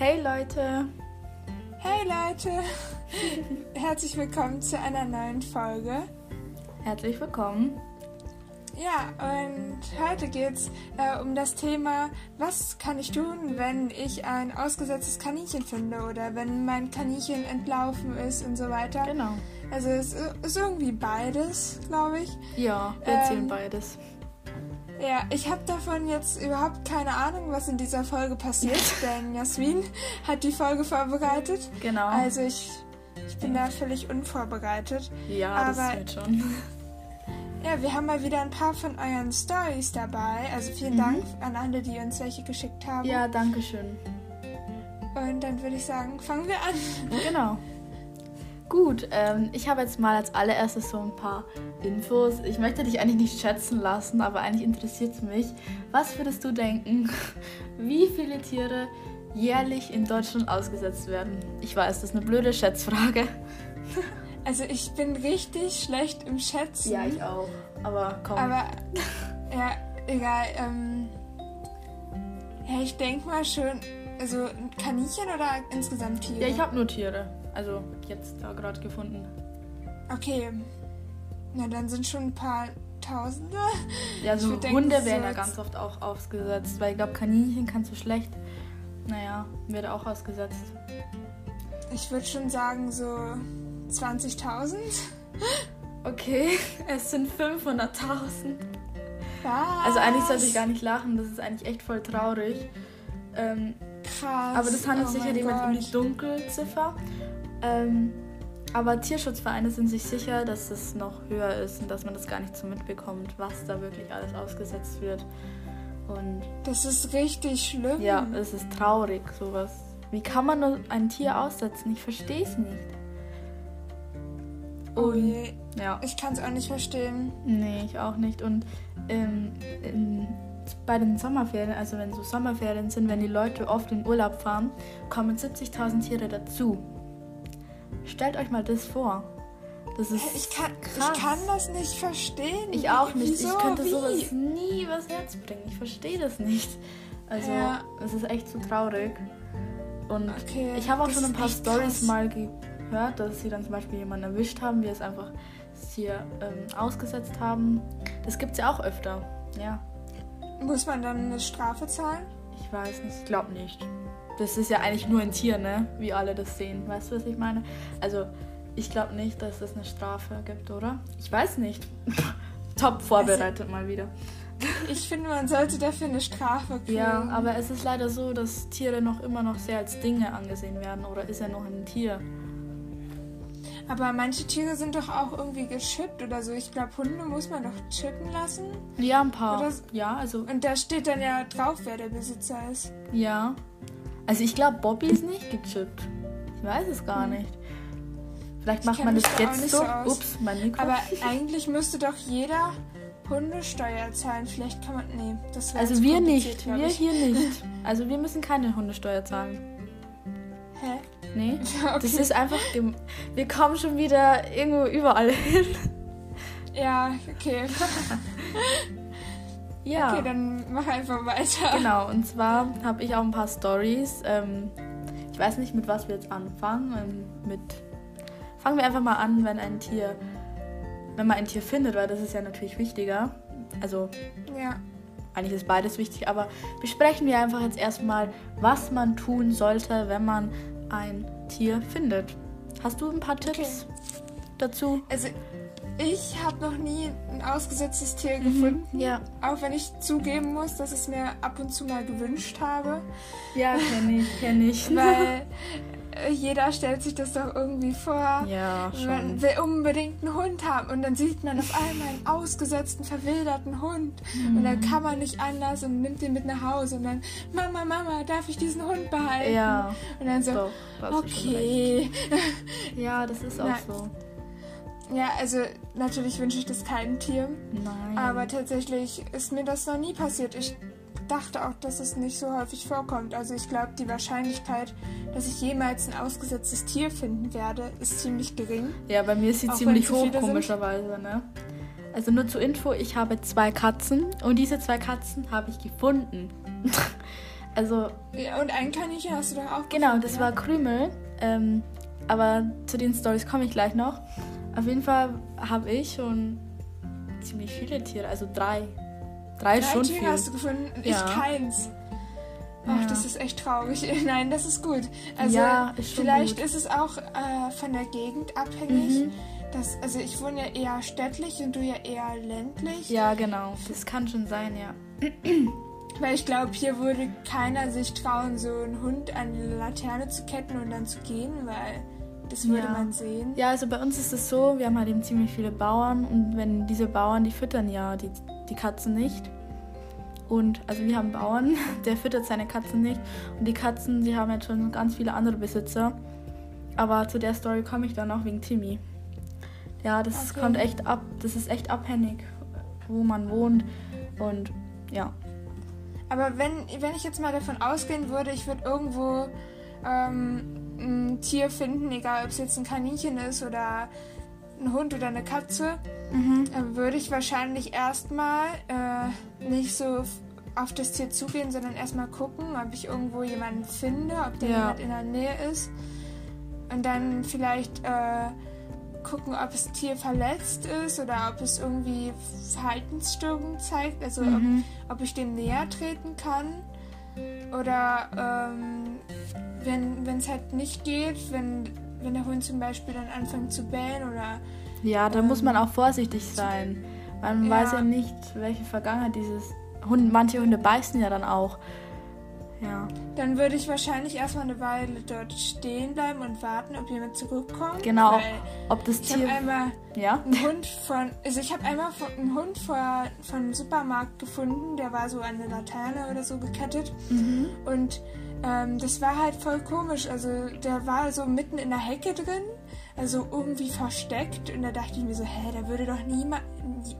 Hey Leute! Hey Leute! Herzlich willkommen zu einer neuen Folge. Herzlich willkommen. Ja, und heute geht es äh, um das Thema, was kann ich tun, wenn ich ein ausgesetztes Kaninchen finde oder wenn mein Kaninchen entlaufen ist und so weiter. Genau. Also es ist irgendwie beides, glaube ich. Ja, wir erzählen Ähm, beides. Ja, ich habe davon jetzt überhaupt keine Ahnung, was in dieser Folge passiert, denn Jasmin hat die Folge vorbereitet. Genau. Also ich, ich bin da völlig unvorbereitet. ja, das aber- wird schon. Ja, wir haben mal wieder ein paar von euren Stories dabei. Also vielen Mhm. Dank an alle, die uns welche geschickt haben. Ja, danke schön. Und dann würde ich sagen, fangen wir an. Genau. Gut, ähm, ich habe jetzt mal als allererstes so ein paar Infos. Ich möchte dich eigentlich nicht schätzen lassen, aber eigentlich interessiert es mich. Was würdest du denken, wie viele Tiere jährlich in Deutschland ausgesetzt werden? Ich weiß, das ist eine blöde Schätzfrage. Also ich bin richtig schlecht im Schätzen. auch. Aber komm. Aber ja, egal. Ähm, ja, ich denke mal schon, also Kaninchen oder insgesamt Tiere? ja, ich habe nur Tiere. Also jetzt da gerade gefunden. Okay. Na, dann sind schon ein paar Tausende. Ja, so denken, Hunde so werden ja ganz oft auch ausgesetzt, weil ich glaube, Kaninchen kannst du schlecht. Naja, wird auch ausgesetzt. Ich würde schon sagen so 20.000. Okay, es sind 500.000. Was? Also eigentlich sollte ich gar nicht lachen, das ist eigentlich echt voll traurig. Ähm, Krass. aber das handelt oh sich ja jemand um die. Dunkelziffer. Ähm, aber Tierschutzvereine sind sich sicher, dass es noch höher ist und dass man das gar nicht so mitbekommt, was da wirklich alles ausgesetzt wird. Und Das ist richtig schlimm. ja, es ist traurig, sowas. Wie kann man nur ein Tier aussetzen? Ich verstehe es nicht. Oh Und je. ja. Ich kann es auch nicht verstehen. Nee, ich auch nicht. Und ähm, in, bei den Sommerferien, also wenn so Sommerferien sind, wenn die Leute oft in Urlaub fahren, kommen 70.000 Tiere dazu. Stellt euch mal das vor. Das ist Ich kann, krass. ich kann das nicht verstehen. Ich auch nicht. Wieso? Ich könnte Wie? sowas nie übers Herz bringen. Ich verstehe das nicht. Also, Ja. es ist echt so traurig. Und Okay, ich habe auch schon ein paar Stories mal gehört, dass sie dann zum Beispiel jemanden erwischt haben, wir es einfach hier ähm, ausgesetzt haben. Das gibt es ja auch öfter. Ja. Muss man dann eine Strafe zahlen? Ich weiß nicht, ich glaube nicht. Das ist ja eigentlich nur ein Tier, ne? Wie alle das sehen. Weißt du, was ich meine? Also, ich glaube nicht, dass es eine Strafe gibt, oder? Ich weiß nicht. Top vorbereitet mal wieder. Ich finde, man sollte dafür eine Strafe kriegen. Ja, aber es ist leider so, dass Tiere noch immer noch sehr als Dinge angesehen werden. Oder ist er noch ein Tier? Aber manche Tiere sind doch auch irgendwie geschippt oder so. Ich glaube, Hunde muss man doch chippen lassen. Ja, ein paar. Oder Ja, also, Und da steht dann ja drauf, wer der Besitzer ist. ja. Also, ich glaube, Bobby ist nicht gechippt. Ich weiß es gar Hm. nicht. Vielleicht Ich macht man das jetzt so. so. Ups, mein Mikro. Aber eigentlich müsste doch jeder Hundesteuer zahlen. Vielleicht kann man. Nee, das wäre Also wir nicht, wir hier nicht. Also wir müssen keine Hundesteuer zahlen. Hä? Nee. Ja, Das okay. ist einfach, wir kommen schon wieder irgendwo überall hin. Ja, okay. Ja, Okay, dann mach einfach weiter. genau. Und zwar habe ich auch ein paar Stories. Ähm, ich weiß nicht, mit was wir jetzt anfangen. Ähm, mit fangen wir einfach mal an, wenn ein Tier, wenn man ein Tier findet, weil das ist ja natürlich wichtiger. Also Ja. eigentlich ist beides wichtig, aber besprechen wir einfach jetzt erstmal, was man tun sollte, wenn man ein Tier findet. Hast du ein paar Tipps dazu? Also, ich habe noch nie ein ausgesetztes Tier gefunden. Ja. Auch wenn ich zugeben muss, dass ich es mir ab und zu mal gewünscht habe. Ja, kenne ich, kenne ich. Weil jeder stellt sich das doch irgendwie vor. ja, Man schon. will unbedingt einen Hund haben und dann sieht man auf einmal einen ausgesetzten, verwilderten Hund. Und dann kann man nicht anders und nimmt den mit nach Hause und dann, Mama, Mama, darf ich diesen Hund behalten? Ja, Und dann so, doch. okay. Ja, das ist auch Na, so. Ja, also natürlich wünsche ich das keinem Tier. Nein. Aber tatsächlich ist mir das noch nie passiert. Ich dachte auch, dass es nicht so häufig vorkommt. Also ich glaube, die Wahrscheinlichkeit, dass ich jemals ein ausgesetztes Tier finden werde, ist ziemlich gering. ja, bei mir ist sie Auch ziemlich hoch, komischerweise, ne? Also nur zur Info, ich habe zwei Katzen und diese zwei Katzen habe ich gefunden. Also. Ja, und ein Kaninchen hast du doch auch. Genau, das ja? war Krümel. Ähm, aber zu den Stories komme ich gleich noch. Auf jeden Fall habe ich schon ziemlich viele Tiere, also drei. Drei, drei schon Tiere viel. hast du gefunden, ich ja. keins. Ach, ja. das ist echt traurig. Nein, das ist gut. Also ja, ist vielleicht gut. ist es auch äh, von der Gegend abhängig. Mhm. Das, also ich wohne ja eher städtlich und du ja eher ländlich. Ja, genau. Das kann schon sein, ja. Weil ich glaube, hier würde keiner sich trauen, so einen Hund an die Laterne zu ketten und dann zu gehen, weil das würde ja. man sehen. Ja, also bei uns ist es so, wir haben halt eben ziemlich viele Bauern und wenn diese Bauern, die füttern ja die, die Katzen nicht. Und also wir haben Bauern, der füttert seine Katzen nicht. Und die Katzen, die haben jetzt schon ganz viele andere Besitzer. Aber zu der Story komme ich dann auch wegen Timmy. Ja, das okay. kommt echt ab, das ist echt abhängig, wo man wohnt. Und ja. Aber wenn, wenn ich jetzt mal davon ausgehen würde, ich würde irgendwo ähm, ein Tier finden, egal ob es jetzt ein Kaninchen ist oder ein Hund oder eine Katze, mhm. dann würde ich wahrscheinlich erstmal äh, nicht so auf das Tier zugehen, sondern erstmal gucken, ob ich irgendwo jemanden finde, ob da ja. jemand in der Nähe ist. Und dann vielleicht äh, gucken, ob das Tier verletzt ist oder ob es irgendwie Verhaltensstörungen zeigt, also mhm. ob, ob, ich dem näher treten kann. Oder ähm, wenn es halt nicht geht, wenn wenn der Hund zum Beispiel dann anfängt zu bellen oder. Ja, da ähm, muss man auch vorsichtig sein. Man ja. weiß ja nicht, welche Vergangenheit dieses Hund. Manche Hunde beißen ja dann auch. Ja. Dann würde ich wahrscheinlich erstmal eine Weile dort stehen bleiben und warten, ob jemand zurückkommt. Genau. Ob das Tier. Ich habe einmal ja? einen Hund von. Also ich habe einmal einen Hund vor, von Supermarkt gefunden, der war so an eine Laterne oder so gekettet. Mhm. Und ähm, das war halt voll komisch. Also der war so mitten in der Hecke drin, also irgendwie versteckt. Und da dachte ich mir so, hä, da würde doch nie,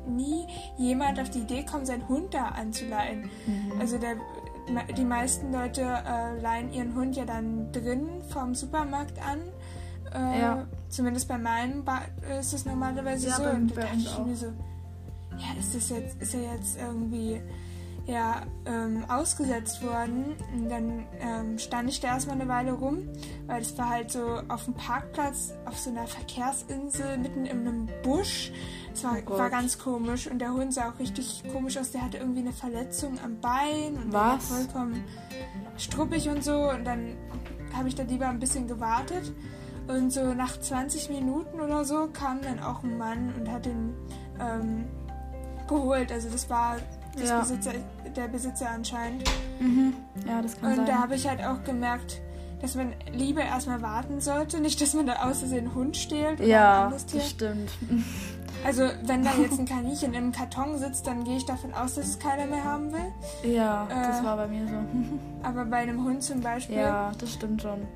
nie jemand auf die Idee kommen, seinen Hund da anzuleihen. Mhm. Also der, die meisten Leute äh, leihen ihren Hund ja dann drin vom Supermarkt an. Äh, ja. Zumindest bei meinem ba ist es normalerweise ja, so. Bei, und da dachte ich mir so, ja, ist das jetzt, ist er jetzt irgendwie ja, ähm, ausgesetzt worden. Und dann ähm, stand ich da erstmal eine Weile rum, weil es war halt so auf dem Parkplatz, auf so einer Verkehrsinsel, mitten in einem Busch. Es war, oh war ganz komisch und der Hund sah auch richtig komisch aus. Der hatte irgendwie eine Verletzung am Bein und Was? war vollkommen struppig und so. Und dann habe ich da lieber ein bisschen gewartet. Und so nach 20 Minuten oder so kam dann auch ein Mann und hat den ähm, geholt. Also das war ja. Besitzer, der Besitzer anscheinend. Mhm. Ja, das kann Und sein. da habe ich halt auch gemerkt, dass man lieber erstmal warten sollte, nicht, dass man da aus Versehen Hund stehlt oder ja, das stimmt. Also, wenn da jetzt ein Kaninchen im Karton sitzt, dann gehe ich davon aus, dass es keiner mehr haben will. Ja, äh, das war bei mir so. aber bei einem Hund zum Beispiel. Ja, das stimmt schon.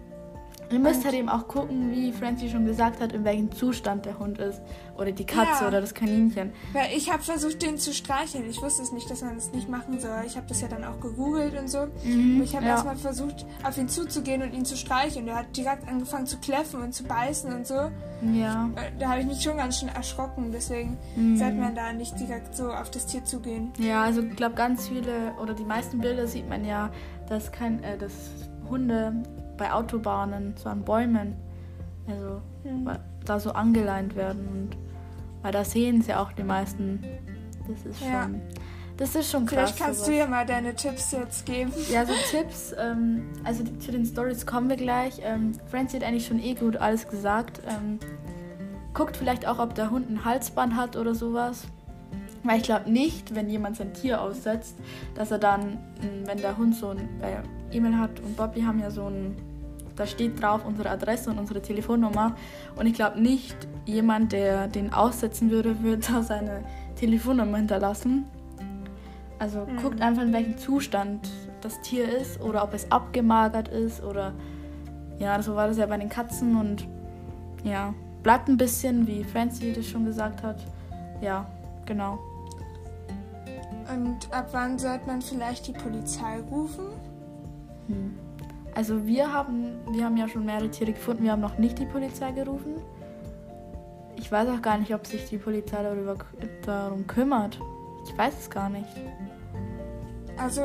Ihr müsst halt eben auch gucken, wie Francie schon gesagt hat, in welchem Zustand der Hund ist. Oder die Katze ja. oder das Kaninchen. Weil ich habe versucht, den zu streicheln. Ich wusste es nicht, dass man es das nicht machen soll. Ich habe das ja dann auch gegoogelt und so. Mhm, ich habe ja. erstmal versucht, auf ihn zuzugehen und ihn zu streicheln. Der hat direkt angefangen zu kläffen und zu beißen und so. Ja. Äh, da habe ich mich schon ganz schön erschrocken. Deswegen mhm. sollte man da nicht direkt so auf das Tier zugehen. Ja, also ich glaube, ganz viele oder die meisten Bilder sieht man ja, dass, kein, äh, dass Hunde bei Autobahnen, so an Bäumen, also mhm. da so angeleint werden und weil da sehen sie auch die meisten. Das ist ja. schon. Das ist schon krass. Vielleicht kannst sowas. du ja mal deine Tipps jetzt geben. Ja, so Tipps, ähm, also zu den Stories kommen wir gleich. Ähm, Francie hat eigentlich schon eh gut alles gesagt. Ähm, guckt vielleicht auch, ob der Hund ein Halsband hat oder sowas. Weil ich glaube nicht, wenn jemand sein Tier aussetzt, dass er dann, wenn der Hund so ein, weil Emil hat und Bobby haben ja so ein, da steht drauf unsere Adresse und unsere Telefonnummer. Und ich glaube nicht, jemand, der den aussetzen würde, würde da seine Telefonnummer hinterlassen. Also mhm. guckt einfach, in welchem Zustand das Tier ist oder ob es abgemagert ist oder ja, so war das ja bei den Katzen und ja, bleibt ein bisschen, wie Francie das schon gesagt hat. Ja, genau. Und ab wann sollte man vielleicht die Polizei rufen? Hm. Also wir haben, wir haben ja schon mehrere Tiere gefunden, wir haben noch nicht die Polizei gerufen. Ich weiß auch gar nicht, ob sich die Polizei darüber, darum kümmert. Ich weiß es gar nicht. Also,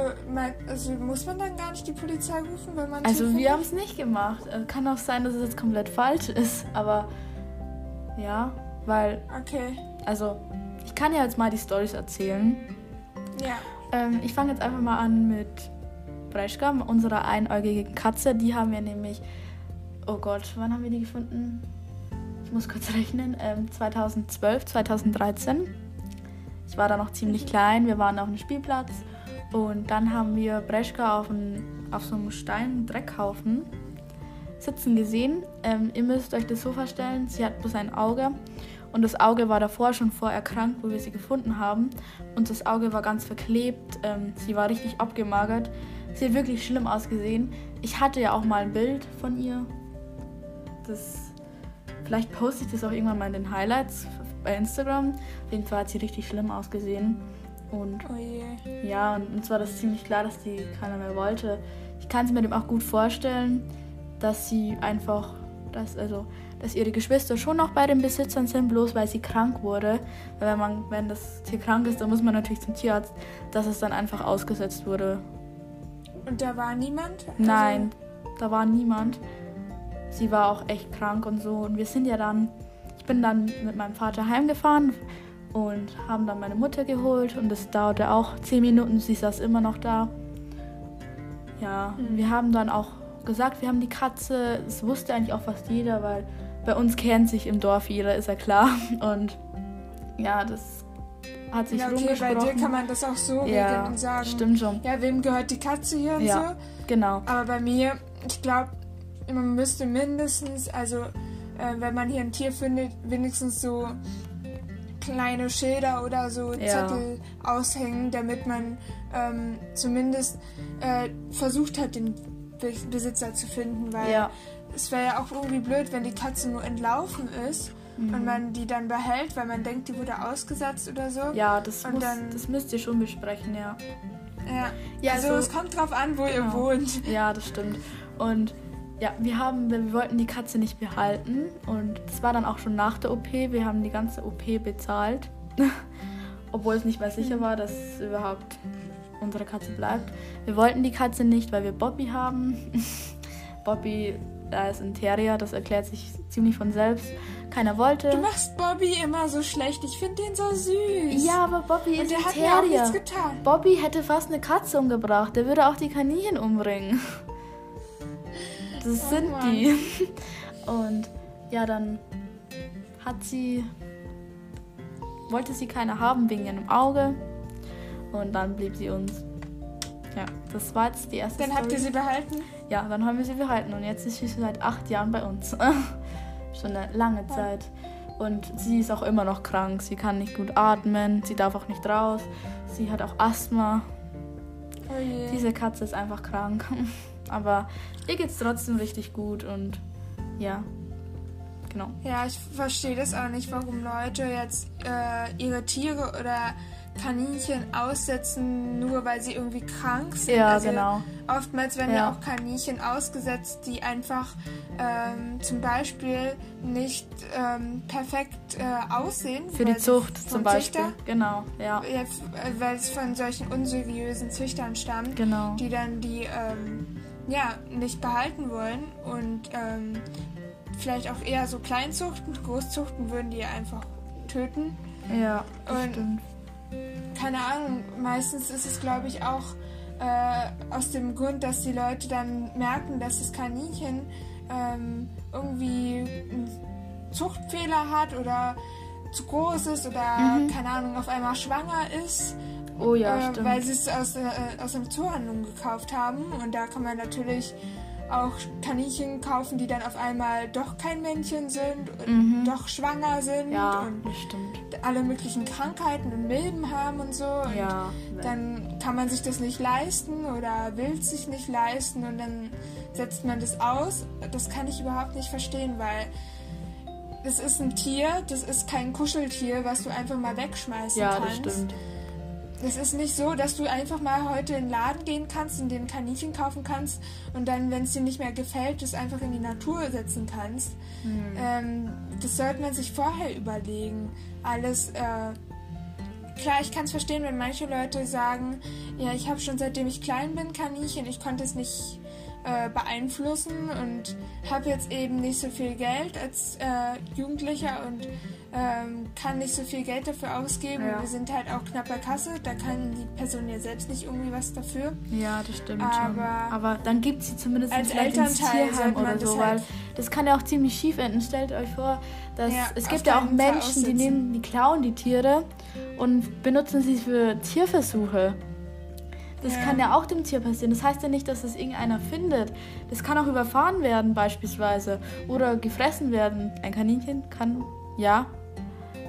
also muss man dann gar nicht die Polizei rufen, wenn man. Also wir haben es nicht gemacht. Äh, Kann auch sein, dass es jetzt komplett falsch ist, aber ja, weil, Okay. also ich kann ja jetzt mal die Stories erzählen. Ja. Ähm, ich fange jetzt einfach mal an mit Breschka, unserer einäugigen Katze. Die haben wir nämlich, oh Gott, wann haben wir die gefunden? Ich muss kurz rechnen. Ähm, 2012, 2013. Ich war da noch ziemlich klein. Wir waren auf einem Spielplatz und dann haben wir Breschka auf, ein, auf so einem Stein, Dreckhaufen sitzen gesehen. Ähm, ihr müsst euch das so vorstellen, sie hat bloß ein Auge und das Auge war davor schon vor erkrankt, wo wir sie gefunden haben. Und das Auge war ganz verklebt, ähm, sie war richtig abgemagert. Sie hat wirklich schlimm ausgesehen. Ich hatte ja auch mal ein Bild von ihr. Das, vielleicht poste ich das auch irgendwann mal in den Highlights bei Instagram. Auf jeden Fall hat sie richtig schlimm ausgesehen. Und Oh ja, und uns war das ziemlich klar, dass die keiner mehr wollte. Ich kann es mir dem auch gut vorstellen, dass sie einfach, dass, also, dass ihre Geschwister schon noch bei den Besitzern sind, bloß weil sie krank wurde. Weil wenn man, wenn das Tier krank ist, dann muss man natürlich zum Tierarzt, dass es dann einfach ausgesetzt wurde. Und da war niemand? Also- Nein, da war niemand. Sie war auch echt krank und so. Und wir sind ja dann, ich bin dann mit meinem Vater heimgefahren und haben dann meine Mutter geholt. Und das dauerte auch zehn Minuten. Sie saß immer noch da. Ja, Mhm. wir haben dann auch gesagt, wir haben die Katze. Das wusste eigentlich auch fast jeder, weil bei uns kennt sich im Dorf jeder, ist ja klar. Und ja, das hat sich Ja, okay, bei rumgesprochen. dir kann man das auch so regeln ja, und sagen. stimmt schon. Ja, wem gehört die Katze hier und Ja. so? Genau. Aber bei mir, ich glaube, man müsste mindestens, also äh, wenn man hier ein Tier findet, wenigstens so kleine Schilder oder so Ja. Zettel aushängen, damit man ähm, zumindest äh, versucht hat, den Be Besitzer zu finden, weil Ja. es wäre ja auch irgendwie blöd, wenn die Katze nur entlaufen ist Mhm. und man die dann behält, weil man denkt, die wurde ausgesetzt oder so. Ja, das, Und muss, dann- das müsst ihr schon besprechen, ja. Ja. Ja, also, also- es kommt drauf an, wo ihr Genau. wohnt. Ja, das stimmt. Und ja, wir haben, wir wollten die Katze nicht behalten und das war dann auch schon nach der OP. Wir haben die ganze OP bezahlt, obwohl es nicht mehr sicher war, dass überhaupt unsere Katze bleibt. Wir wollten die Katze nicht, weil wir Bobby haben. Bobby, da ist ein Terrier, das erklärt sich ziemlich von selbst. Keiner wollte. Du machst Bobby immer so schlecht. Ich finde den so süß. Ja, aber Bobby Und ist der ein hat mir auch nichts getan. Bobby hätte fast eine Katze umgebracht. Der würde auch die Kaninchen umbringen. Das Oh sind Mann. die. Und ja, dann hat sie. wollte sie keine haben wegen ihrem Auge. Und dann blieb sie uns. Ja, das war jetzt die erste Dann habt Story. ihr sie behalten? Ja, dann haben wir sie behalten und jetzt ist sie seit acht Jahren bei uns. Schon eine lange Zeit. Und sie ist auch immer noch krank. Sie kann nicht gut atmen, sie darf auch nicht raus. Sie hat auch Asthma. Oh. Diese Katze ist einfach krank. Aber ihr geht's trotzdem richtig gut und ja, genau. Ja, ich verstehe das auch nicht, warum Leute jetzt äh, ihre Tiere oder Kaninchen aussetzen, nur weil sie irgendwie krank sind. Ja, also genau. Oftmals werden ja. Ja. auch Kaninchen ausgesetzt, die einfach ähm, zum Beispiel nicht ähm, perfekt äh, aussehen. Für die Zucht zum Beispiel. Züchter, Genau, ja. ja, äh, weil es von solchen unseriösen Züchtern stammt. Genau. die dann die ähm, ja nicht behalten wollen und ähm, vielleicht auch eher so Kleinzuchten, Großzuchten würden die einfach töten. Ja, das Und- stimmt. Keine Ahnung, meistens ist es glaube ich auch äh, aus dem Grund, dass die Leute dann merken, dass das Kaninchen ähm, irgendwie einen Zuchtfehler hat oder zu groß ist oder Mhm. keine Ahnung auf einmal schwanger ist Oh ja, äh, stimmt. weil sie es aus, äh, aus einem Zoohandlung gekauft haben. Und da kann man natürlich auch Kaninchen kaufen, die dann auf einmal doch kein Männchen sind und Mhm. doch schwanger sind ja, und das alle möglichen Krankheiten und Milben haben und so. Und Ja. dann kann man sich das nicht leisten oder will es sich nicht leisten und dann setzt man das aus. Das kann ich überhaupt nicht verstehen, weil das ist ein Tier, das ist kein Kuscheltier, was du einfach mal wegschmeißen Ja, das kannst. stimmt. Es ist nicht so, dass du einfach mal heute in den Laden gehen kannst und den Kaninchen kaufen kannst und dann, wenn es dir nicht mehr gefällt, das einfach in die Natur setzen kannst. Hm. Ähm, das sollte man sich vorher überlegen. Alles, äh, klar, ich kann es verstehen, wenn manche Leute sagen, ja, ich habe schon seitdem ich klein bin Kaninchen, ich konnte es nicht äh, beeinflussen und habe jetzt eben nicht so viel Geld als äh, Jugendlicher und ähm, kann nicht so viel Geld dafür ausgeben. Ja. Wir sind halt auch knapp bei Kasse, da kann die Person ja selbst nicht irgendwie was dafür. Ja, das stimmt aber schon. Aber dann gibt sie zumindest als Elternteil ins Tierheim oder so, halt weil das kann ja auch ziemlich schief enden. Stellt euch vor, dass ja, es gibt ja auch Menschen, die nehmen, die klauen die Tiere und benutzen sie für Tierversuche. Das ja. kann ja auch dem Tier passieren. Das heißt ja nicht, dass es irgendeiner findet. Das kann auch überfahren werden beispielsweise oder gefressen werden. Ein Kaninchen kann, ja.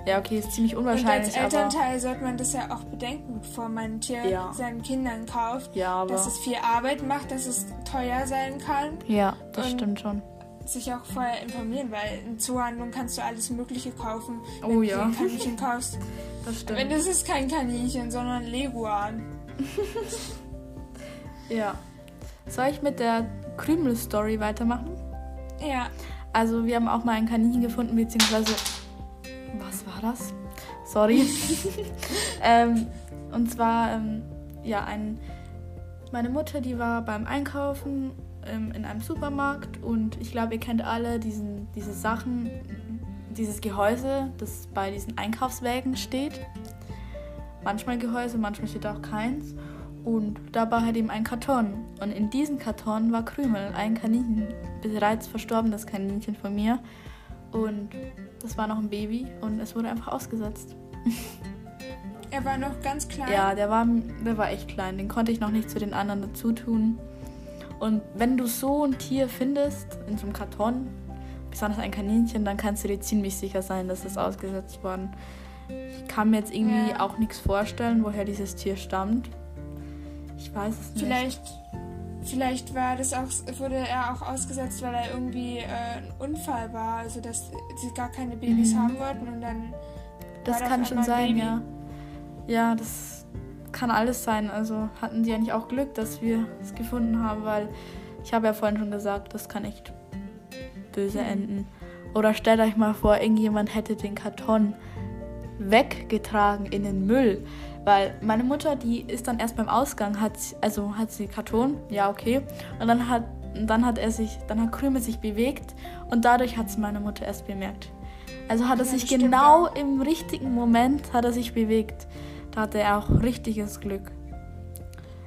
Ja, okay, ist ziemlich unwahrscheinlich. Und als Elternteil sollte man das ja auch bedenken, bevor man ein Tier ja. seinen Kindern kauft. Ja, aber dass es viel Arbeit macht, dass es teuer sein kann. Ja, das stimmt schon sich auch vorher informieren, weil in Zoohandlungen kannst du alles Mögliche kaufen, wenn oh, ja. du ein Kaninchen kaufst. Das stimmt. Wenn das ist kein Kaninchen, sondern Leguan. ja. Soll ich mit der Krümel-Story weitermachen? Ja. Also wir haben auch mal ein Kaninchen gefunden, beziehungsweise... Was war das? Sorry. ähm, und zwar, ähm, ja, ein... Meine Mutter, die war beim Einkaufen ähm, in einem Supermarkt und ich glaube, ihr kennt alle diesen, diese Sachen, dieses Gehäuse, das bei diesen Einkaufswägen steht manchmal Gehäuse, manchmal steht auch keins. Und dabei hat eben ein Karton. Und in diesem Karton war Krümel, ein Kaninchen, bereits verstorbenes Kaninchen von mir. Und das war noch ein Baby und es wurde einfach ausgesetzt. Er war noch ganz klein? Ja, der war, der war echt klein. Den konnte ich noch nicht zu den anderen dazu tun. Und wenn du so ein Tier findest, in so einem Karton, besonders ein Kaninchen, dann kannst du dir ziemlich sicher sein, dass es ausgesetzt worden ist ich kann mir jetzt irgendwie ja. auch nichts vorstellen, woher dieses Tier stammt. Ich weiß es nicht. Vielleicht, vielleicht war das auch, wurde er auch ausgesetzt, weil er irgendwie äh, ein Unfall war, also dass sie gar keine Babys mhm. haben wollten und dann. Das kann schon sein, Baby. ja. Ja, das kann alles sein. Also hatten die eigentlich auch Glück, dass wir es gefunden haben, weil ich habe ja vorhin schon gesagt, das kann echt böse mhm. enden. Oder stellt euch mal vor, irgendjemand hätte den Karton weggetragen in den Müll. Weil meine Mutter, die ist dann erst beim Ausgang, hat, also hat sie Karton, ja okay. Und dann hat, dann hat er sich, dann hat Krümel sich bewegt und dadurch hat es meine Mutter erst bemerkt. Also hat er ja, sich genau ja. im richtigen Moment hat er sich bewegt. Da hatte er auch richtiges Glück.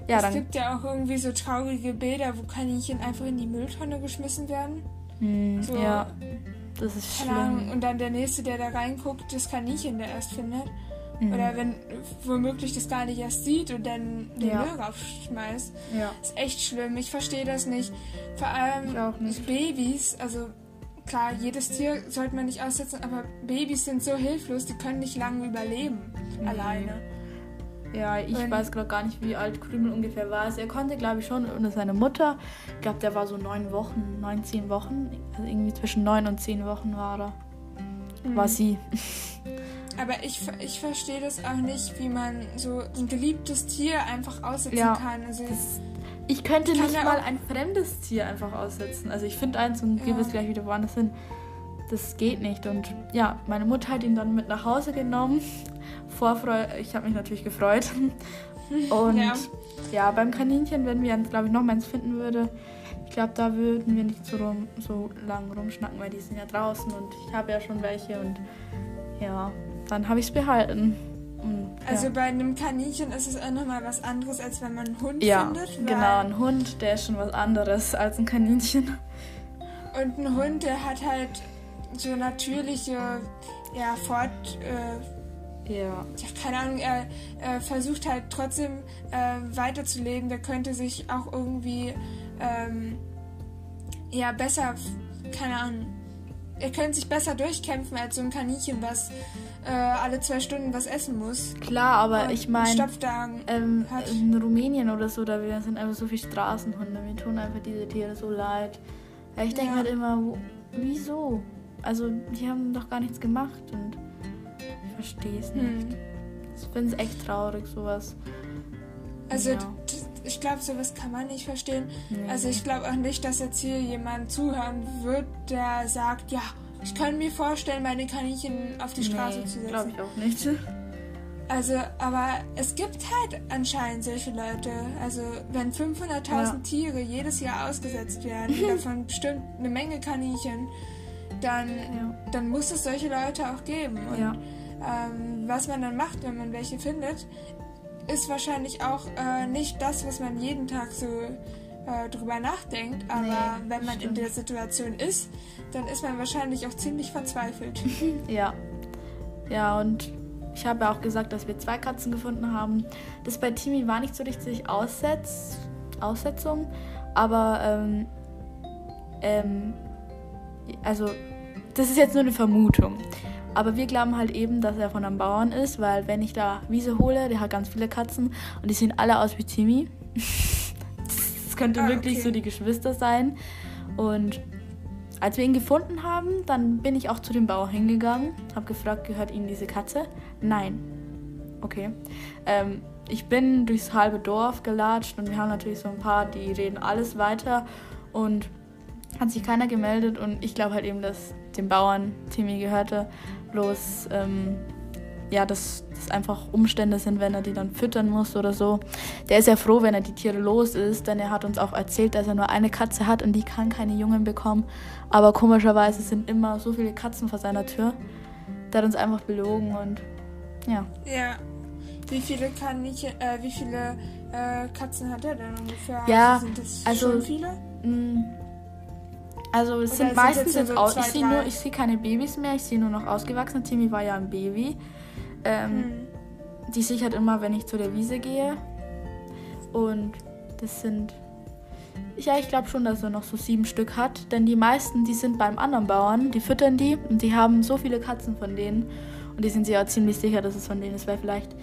Ja, es dann, gibt ja auch irgendwie so traurige Bilder, wo Kaninchen einfach in die Mülltonne geschmissen werden. Hm, so, ja. Das ist schlimm. Ahnung, und dann der Nächste, der da reinguckt, das Kaninchen der erst findet. Mhm. Oder wenn womöglich das gar nicht erst sieht und dann den ja. Müll raufschmeißt. Ja. Ist echt schlimm. Ich verstehe das nicht. Vor allem Babys, also klar, jedes Tier sollte man nicht aussetzen, aber Babys sind so hilflos, die können nicht lange überleben. Mhm. Alleine. Ja, ich und weiß gerade gar nicht, wie alt Krümel ungefähr war. Also er konnte, glaube ich, schon ohne seine Mutter. Ich glaube, der war so neun Wochen, neun, zehn Wochen. Also irgendwie zwischen neun und zehn Wochen war er. Mhm. War sie. Aber ich, ich verstehe das auch nicht, wie man so ein geliebtes Tier einfach aussetzen ja, kann. Also das, ich könnte ich nicht mal ein fremdes Tier einfach aussetzen. Also ich finde eins und ja. gebe es gleich wieder woanders hin. Das geht nicht. Und ja, meine Mutter hat ihn dann mit nach Hause genommen Vorfreude, ich habe mich natürlich gefreut. Und ja. ja. beim Kaninchen, wenn wir, glaube ich, noch eins finden würde, ich glaube, da würden wir nicht so, rum, so lang rumschnacken, weil die sind ja draußen und ich habe ja schon welche und ja, dann habe ich es behalten. Und, also bei einem Kaninchen ist es auch nochmal was anderes, als wenn man einen Hund ja, findet. Ja, genau, ein Hund, der ist schon was anderes als ein Kaninchen. Und ein Hund, der hat halt so natürliche ja, Fort, äh, ja. ja, keine Ahnung, er, er versucht halt trotzdem äh, weiterzuleben. Der könnte sich auch irgendwie ähm, ja besser, keine Ahnung, er könnte sich besser durchkämpfen als so ein Kaninchen, was äh, alle zwei Stunden was essen muss. Klar, aber ich meine, ähm, in Rumänien oder so, da sind einfach so viele Straßenhunde. Mir tun einfach diese Tiere so leid. Ich denke ja. halt immer, wo, wieso? Also, die haben doch gar nichts gemacht und verstehe es nicht. Hm. Ich finde es echt traurig, sowas. Also, ja. Ich glaube, sowas kann man nicht verstehen. Nee. Also, ich glaube auch nicht, dass jetzt hier jemand zuhören wird, der sagt, ja, ich kann mir vorstellen, meine Kaninchen auf die Straße nee, zu setzen. glaube ich auch nicht. Also, aber es gibt halt anscheinend solche Leute. Also, wenn 500.000 ja. Tiere jedes Jahr ausgesetzt werden, davon bestimmt eine Menge Kaninchen, dann, ja. dann muss es solche Leute auch geben. Und ja. ähm, was man dann macht, wenn man welche findet, ist wahrscheinlich auch äh, nicht das, was man jeden Tag so äh, drüber nachdenkt. Aber nee, wenn man stimmt. in der Situation ist, dann ist man wahrscheinlich auch ziemlich verzweifelt. ja. Ja, und ich habe ja auch gesagt, dass wir zwei Katzen gefunden haben. Das bei Timmy war nicht so richtig Aussetz Aussetzung, aber ähm, ähm, also das ist jetzt nur eine Vermutung. Aber wir glauben halt eben, dass er von einem Bauern ist, weil wenn ich da Wiese hole, der hat ganz viele Katzen und die sehen alle aus wie Timmy. das könnte ah, wirklich okay. so die Geschwister sein. Und als wir ihn gefunden haben, dann bin ich auch zu dem Bauer hingegangen, habe gefragt, gehört Ihnen diese Katze? Nein. Okay. Ähm, ich bin durchs halbe Dorf gelatscht und wir haben natürlich so ein paar, die reden alles weiter und hat sich keiner gemeldet und ich glaube halt eben, dass dem Bauern Timmy gehörte. Bloß, ähm, ja, dass das einfach Umstände sind, wenn er die dann füttern muss oder so. Der ist ja froh, wenn er die Tiere los ist, denn er hat uns auch erzählt, dass er nur eine Katze hat und die kann keine Jungen bekommen. Aber komischerweise sind immer so viele Katzen vor seiner Tür. Der hat uns einfach belogen und ja. Ja. Wie viele kann ich, äh, wie viele äh, Katzen hat er denn ungefähr? Ja, also sind das also, schon viele? Mh, also es sind meistens jetzt, aus. Ich sehe nur, ich sehe keine Babys mehr, ich sehe nur noch ausgewachsene. Timmy war ja ein Baby. Ähm, hm. Die ich halt immer, wenn ich zu der Wiese gehe. Und das sind. Ja, ich glaube schon, dass er noch so sieben Stück hat. Denn die meisten, die sind beim anderen Bauern, die füttern die und die haben so viele Katzen von denen. Und die sind sich auch ziemlich sicher, dass es von denen ist, weil vielleicht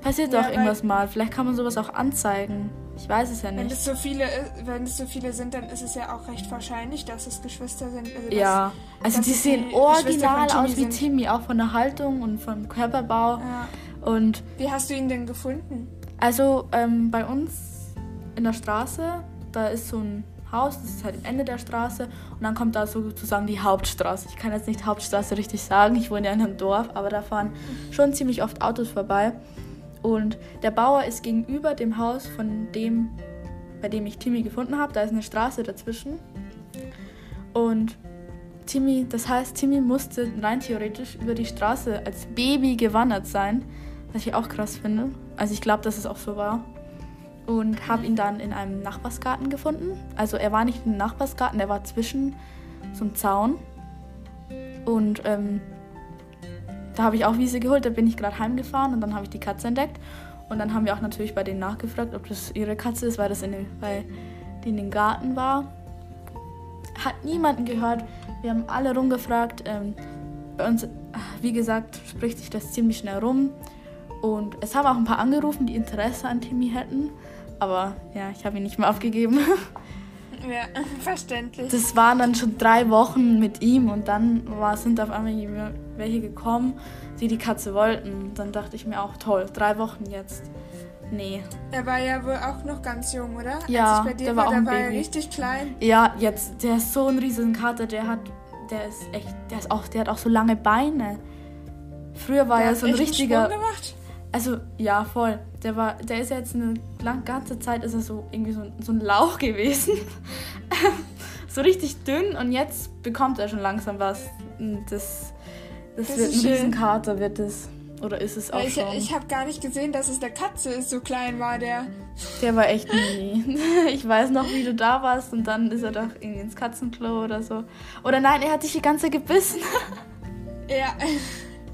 passiert ja, auch irgendwas mal. Vielleicht kann man sowas auch anzeigen. Ich weiß es ja nicht. Wenn es so viele, wenn es so viele sind, dann ist es ja auch recht wahrscheinlich, dass es Geschwister sind. Also ja, also die sehen original aus wie Timmy, auch von der Haltung und vom Körperbau. Ja. Und wie hast du ihn denn gefunden? Also ähm, bei uns in der Straße, da ist so ein Haus, das ist halt am Ende der Straße und dann kommt da sozusagen die Hauptstraße. Ich kann jetzt nicht Hauptstraße richtig sagen, ich wohne ja in einem Dorf, aber da fahren schon ziemlich oft Autos vorbei. Und der Bauer ist gegenüber dem Haus von dem, bei dem ich Timmy gefunden habe. Da ist eine Straße dazwischen. Und Timmy, das heißt, Timmy musste rein theoretisch über die Straße als Baby gewandert sein, was ich auch krass finde. Also ich glaube, dass es auch so war. Und habe ihn dann in einem Nachbarsgarten gefunden. Also er war nicht im Nachbarsgarten, er war zwischen so einem Zaun. Und ähm, da habe ich auch Wiese geholt, da bin ich gerade heimgefahren und dann habe ich die Katze entdeckt. Und dann haben wir auch natürlich bei denen nachgefragt, ob das ihre Katze ist, weil das in den, weil die in den Garten war. Hat niemanden gehört. Wir haben alle rumgefragt. Ähm, bei uns, wie gesagt, spricht sich das ziemlich schnell rum. Und es haben auch ein paar angerufen, die Interesse an Timmy hätten. Aber ja, ich habe ihn nicht mehr aufgegeben. Ja, verständlich. Das waren dann schon drei Wochen mit ihm und dann war, sind auf einmal welche gekommen, die die Katze wollten. Dann dachte ich mir auch, toll, drei Wochen jetzt. Nee. Er war ja wohl auch noch ganz jung, oder? Ja, Als ich bei dir der war, war, auch ein Baby. war richtig klein. Ja, jetzt, der ist so ein riesen Kater, der hat, der ist echt, der ist auch, der hat auch so lange Beine. Früher war der er so ein richtiger. Gemacht? Also, ja, voll. Der war, der ist jetzt eine lang, ganze Zeit ist er so irgendwie so, so ein Lauch gewesen. so richtig dünn und jetzt bekommt er schon langsam was. Das, das, das wird ein Riesenkater, wird es. Oder ist es auch ich, schon? Ich habe gar nicht gesehen, dass es der Katze ist, so klein war der. Der war echt mini. Ich weiß noch, wie du da warst und dann ist er doch irgendwie ins Katzenklo oder so. Oder nein, er hat sich die ganze gebissen. Ja.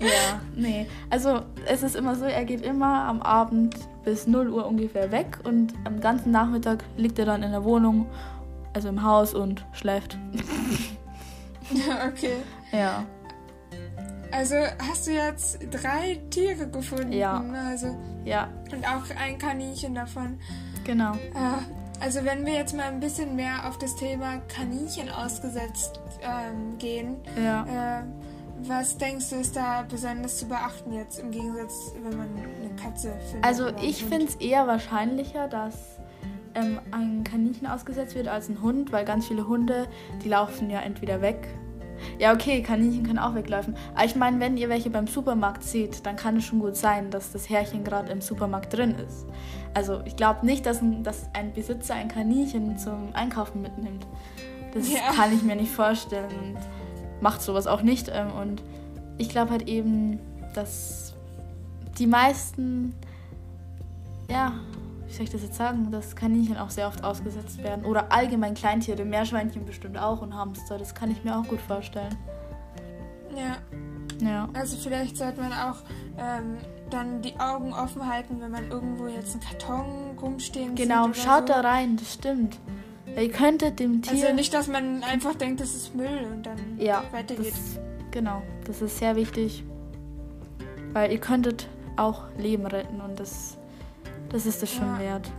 Ja, nee. Also es ist immer so, er geht immer am Abend bis 0 Uhr ungefähr weg und am ganzen Nachmittag liegt er dann in der Wohnung, also im Haus und schläft. okay. Ja. Also hast du jetzt drei Tiere gefunden? Ja. Also, ja. Und auch ein Kaninchen davon. Genau. Äh, also wenn wir jetzt mal ein bisschen mehr auf das Thema Kaninchen ausgesetzt ähm, gehen. Ja. Äh, was denkst du, ist da besonders zu beachten jetzt im Gegensatz, wenn man eine Katze findet? Also ich finde es eher wahrscheinlicher, dass ähm, ein Kaninchen ausgesetzt wird als ein Hund, weil ganz viele Hunde, die laufen ja entweder weg. Ja, okay, Kaninchen können auch wegläufen. Aber ich meine, wenn ihr welche beim Supermarkt seht, dann kann es schon gut sein, dass das Härchen gerade im Supermarkt drin ist. Also ich glaube nicht, dass ein, dass ein Besitzer ein Kaninchen zum Einkaufen mitnimmt. Das ja. kann ich mir nicht vorstellen und macht sowas auch nicht. Ähm, und ich glaube halt eben, dass die meisten, ja, wie soll ich das jetzt sagen, dass Kaninchen auch sehr oft ausgesetzt werden. Oder allgemein Kleintiere, Meerschweinchen bestimmt auch und Hamster, das kann ich mir auch gut vorstellen. Ja. Ja. Also vielleicht sollte man auch ähm, dann die Augen offen halten, wenn man irgendwo jetzt einen Karton rumstehen genau, sieht. Genau, schaut so. da rein, das stimmt. Ihr könntet dem Tier. Also nicht, dass man einfach denkt, das ist Müll und dann ja, weitergeht. Das, genau, das ist sehr wichtig. Weil ihr könntet auch Leben retten und das, das ist es schon ja. wert.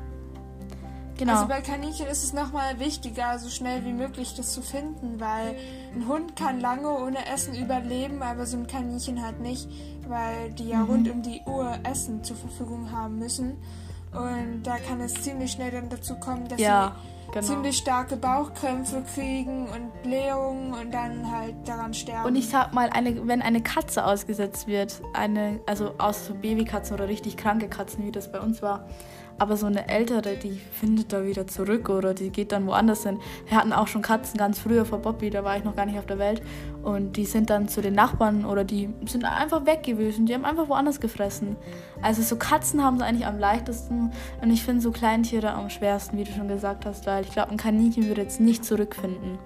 Genau. Also bei Kaninchen ist es nochmal wichtiger, so schnell wie möglich das zu finden, weil ein Hund kann lange ohne Essen überleben, aber so ein Kaninchen halt nicht, weil die ja mhm. rund um die Uhr Essen zur Verfügung haben müssen. Und da kann es ziemlich schnell dann dazu kommen, dass ja, sie genau. ziemlich starke Bauchkrämpfe kriegen und Blähungen und dann halt daran sterben. Und ich sag mal, eine, wenn eine Katze ausgesetzt wird, eine, also außer so Babykatzen oder richtig kranke Katzen, wie das bei uns war, aber so eine ältere, die findet da wieder zurück oder die geht dann woanders hin. Wir hatten auch schon Katzen ganz früher vor Bobby, da war ich noch gar nicht auf der Welt. Und die sind dann zu den Nachbarn oder die sind einfach weg gewesen. Die haben einfach woanders gefressen. Also so Katzen haben sie eigentlich am leichtesten. Und ich finde so Kleintiere am schwersten, wie du schon gesagt hast, weil ich glaube, ein Kaninchen würde jetzt nicht zurückfinden.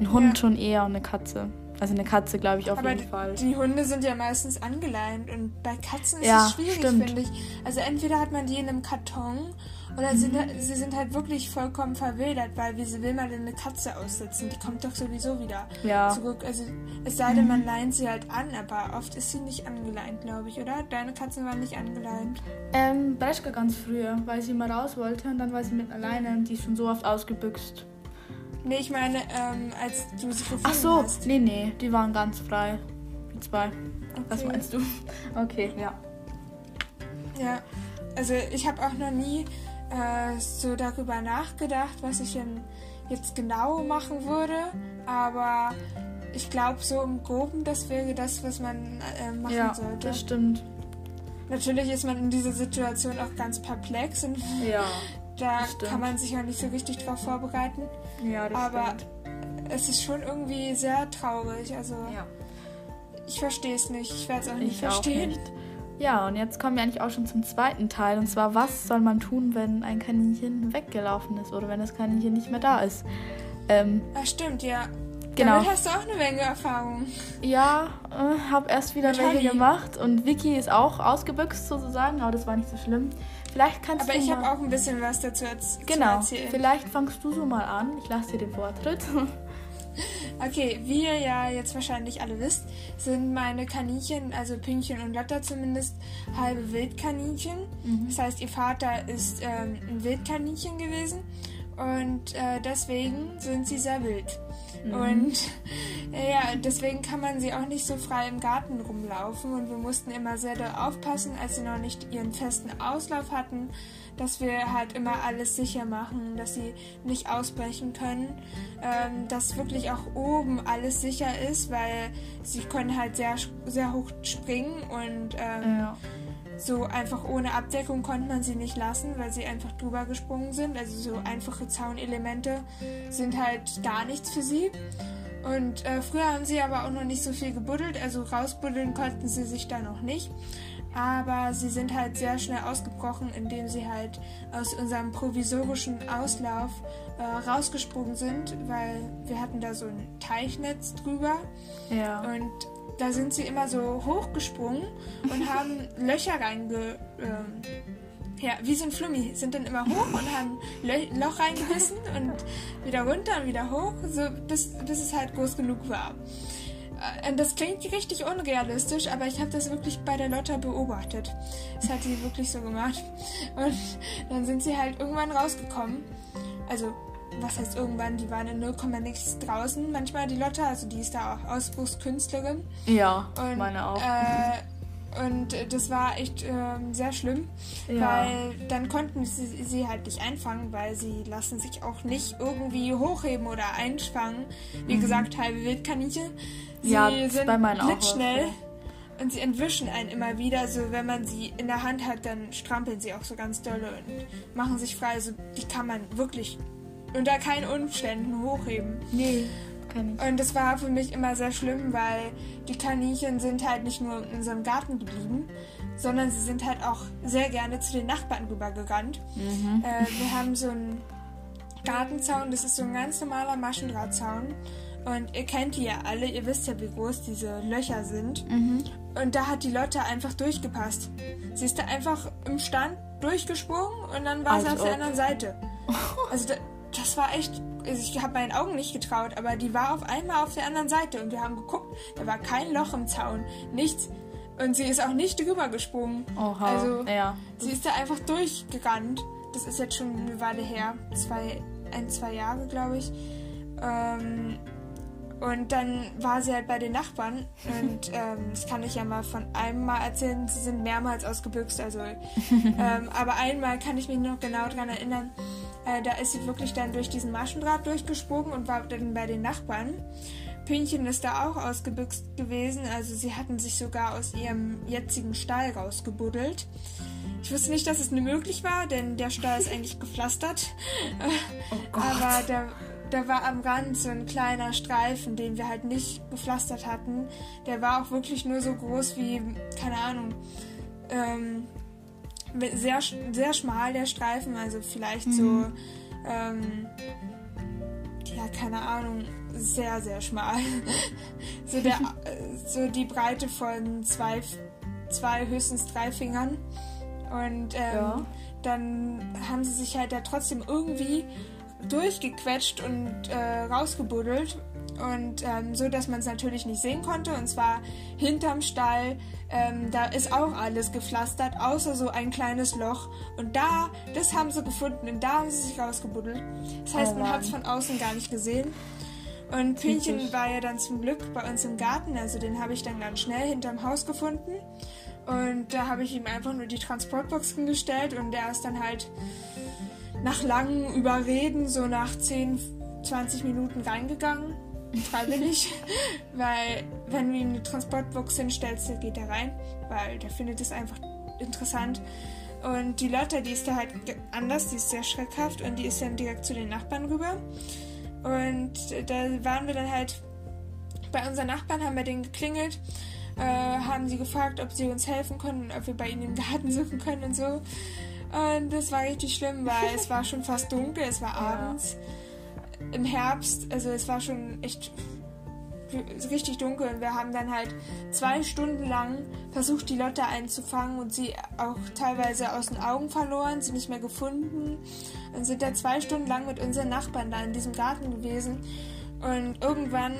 Ein Hund ja. schon eher und eine Katze. Also eine Katze, glaube ich, auf Aber jeden Fall. Die Hunde sind ja meistens angeleint und bei Katzen ist ja, es schwierig, finde ich. Also entweder hat man die in einem Karton oder mhm. sind, sie sind halt wirklich vollkommen verwildert, weil wie will man denn eine Katze aussetzen? Die kommt doch sowieso wieder ja. zurück. Also es sei denn, man leint sie halt an, aber oft ist sie nicht angeleint, glaube ich, oder? Deine Katzen waren nicht angeleint. Ähm, Breschka ganz früher, weil sie mal raus wollte und dann war sie mit alleine und die ist schon so oft ausgebüxt. Nee, ich meine, ähm, als du sie gefunden Ach so, hast. nee, nee, die waren ganz frei. Die zwei. Okay. Was meinst du? Okay, ja. Ja, also ich habe auch noch nie äh, so darüber nachgedacht, was ich denn jetzt genau machen würde, aber ich glaube, so im Groben, das wäre das, was man äh, machen ja, sollte. Ja, das stimmt. Natürlich ist man in dieser Situation auch ganz perplex und ja. Da kann man sich ja nicht so richtig drauf vorbereiten. Ja, das Aber stimmt. es ist schon irgendwie sehr traurig. Also ja. ich verstehe es nicht. Ich werde es auch nicht ich verstehen. Auch nicht. Ja, und jetzt kommen wir eigentlich auch schon zum zweiten Teil. Und zwar, was soll man tun, wenn ein Kaninchen weggelaufen ist oder wenn das Kaninchen nicht mehr da ist? Ähm, Ach, stimmt, ja. Genau. Damit hast du auch eine Menge Erfahrung. Ja, äh, habe erst wieder welche gemacht und Vicky ist auch ausgebüxt sozusagen, aber das war nicht so schlimm. Vielleicht kannst Aber du ich habe auch ein bisschen was dazu erz genau. zu erzählen. Vielleicht fangst du so mal an. Ich lasse dir den Vortritt. Okay, wie ihr ja jetzt wahrscheinlich alle wisst, sind meine Kaninchen, also Pinkchen und Lotta zumindest, halbe Wildkaninchen. Mhm. Das heißt, ihr Vater ist ähm, ein Wildkaninchen gewesen und äh, deswegen sind sie sehr wild. Mhm. Und äh, ja, deswegen kann man sie auch nicht so frei im Garten rumlaufen. Und wir mussten immer sehr da aufpassen, als sie noch nicht ihren festen Auslauf hatten, dass wir halt immer alles sicher machen, dass sie nicht ausbrechen können, ähm, dass wirklich auch oben alles sicher ist, weil sie können halt sehr, sehr hoch springen und ähm, ja so einfach ohne Abdeckung konnte man sie nicht lassen, weil sie einfach drüber gesprungen sind. Also so einfache Zaunelemente sind halt gar nichts für sie. Und äh, früher haben sie aber auch noch nicht so viel gebuddelt, also rausbuddeln konnten sie sich da noch nicht. Aber sie sind halt sehr schnell ausgebrochen, indem sie halt aus unserem provisorischen Auslauf äh, rausgesprungen sind, weil wir hatten da so ein Teichnetz drüber. Ja. Und da sind sie immer so hochgesprungen und haben Löcher reinge... Ähm, ja, wie so ein Flummi, sind dann immer hoch und haben Lö Loch reingebissen und wieder runter und wieder hoch, so bis, bis es halt groß genug war. Äh, das klingt richtig unrealistisch, aber ich habe das wirklich bei der Lotta beobachtet. Das hat sie wirklich so gemacht. Und dann sind sie halt irgendwann rausgekommen. Also was heißt irgendwann, die waren in 0, nichts draußen. Manchmal die Lotte, also die ist da auch Ausbruchskünstlerin. Ja, und, meine auch. Äh, Und das war echt äh, sehr schlimm, ja. weil dann konnten sie, sie halt nicht einfangen, weil sie lassen sich auch nicht irgendwie hochheben oder einfangen. Wie mhm. gesagt, halbe Wildkaninchen. Sie ja, sind blitzschnell und sie entwischen einen immer wieder. Also wenn man sie in der Hand hat, dann strampeln sie auch so ganz dolle und machen sich frei. Also die kann man wirklich unter keinen Umständen hochheben. Nee. Und das war für mich immer sehr schlimm, weil die Kaninchen sind halt nicht nur in unserem Garten geblieben, sondern sie sind halt auch sehr gerne zu den Nachbarn rübergerannt. Mhm. Äh, wir haben so einen Gartenzaun, das ist so ein ganz normaler Maschendrahtzaun. Und ihr kennt die ja alle, ihr wisst ja, wie groß diese Löcher sind. Mhm. Und da hat die Lotte einfach durchgepasst. Sie ist da einfach im Stand durchgesprungen und dann war also sie auf der anderen Seite. Also da, das war echt also ich habe meinen Augen nicht getraut, aber die war auf einmal auf der anderen Seite und wir haben geguckt, da war kein Loch im Zaun, nichts. Und sie ist auch nicht drüber gesprungen. Oha, also ja. sie ist da einfach durchgerannt. Das ist jetzt schon eine Weile her, zwei, ein, zwei Jahre, glaube ich. Ähm, und dann war sie halt bei den Nachbarn und ähm, das kann ich ja mal von einem Mal erzählen. Sie sind mehrmals ausgebüxt, also ähm, aber einmal kann ich mich noch genau daran erinnern. Äh, da ist sie wirklich dann durch diesen Maschendraht durchgesprungen und war dann bei den Nachbarn. Pünchen ist da auch ausgebüxt gewesen, also sie hatten sich sogar aus ihrem jetzigen Stall rausgebuddelt. Ich wusste nicht, dass es nur möglich war, denn der Stall ist eigentlich gepflastert. Oh Gott. Aber da, da war am Rand so ein kleiner Streifen, den wir halt nicht gepflastert hatten. Der war auch wirklich nur so groß wie, keine Ahnung, ähm, sehr, sehr schmal der Streifen, also vielleicht mhm. so, ähm, ja, keine Ahnung, sehr, sehr schmal. so, der, so die Breite von zwei, zwei, höchstens drei Fingern. Und ähm, ja. dann haben sie sich halt da trotzdem irgendwie durchgequetscht und äh, rausgebuddelt und ähm, so, dass man es natürlich nicht sehen konnte. Und zwar hinterm Stall, ähm, da ist auch alles gepflastert, außer so ein kleines Loch. Und da, das haben sie gefunden und da haben sie sich rausgebuddelt. Das heißt, oh man hat es von außen gar nicht gesehen. Und Pünchen war ja dann zum Glück bei uns im Garten, also den habe ich dann ganz schnell hinterm Haus gefunden. Und da habe ich ihm einfach nur die Transportbox hingestellt und der ist dann halt nach langem Überreden so nach 10, 20 Minuten reingegangen freiwillig, weil wenn du ihm eine Transportbox hinstellst, dann geht er rein, weil der findet es einfach interessant. Und die Lotte, die ist da halt anders, die ist sehr schreckhaft und die ist dann direkt zu den Nachbarn rüber. Und da waren wir dann halt bei unseren Nachbarn, haben wir den geklingelt, äh, haben sie gefragt, ob sie uns helfen können, ob wir bei ihnen im Garten suchen können und so. Und das war richtig schlimm, weil es war schon fast dunkel, es war abends. Ja im Herbst, also es war schon echt richtig dunkel und wir haben dann halt zwei Stunden lang versucht, die Lotte einzufangen und sie auch teilweise aus den Augen verloren, sie nicht mehr gefunden und sind da zwei Stunden lang mit unseren Nachbarn da in diesem Garten gewesen und irgendwann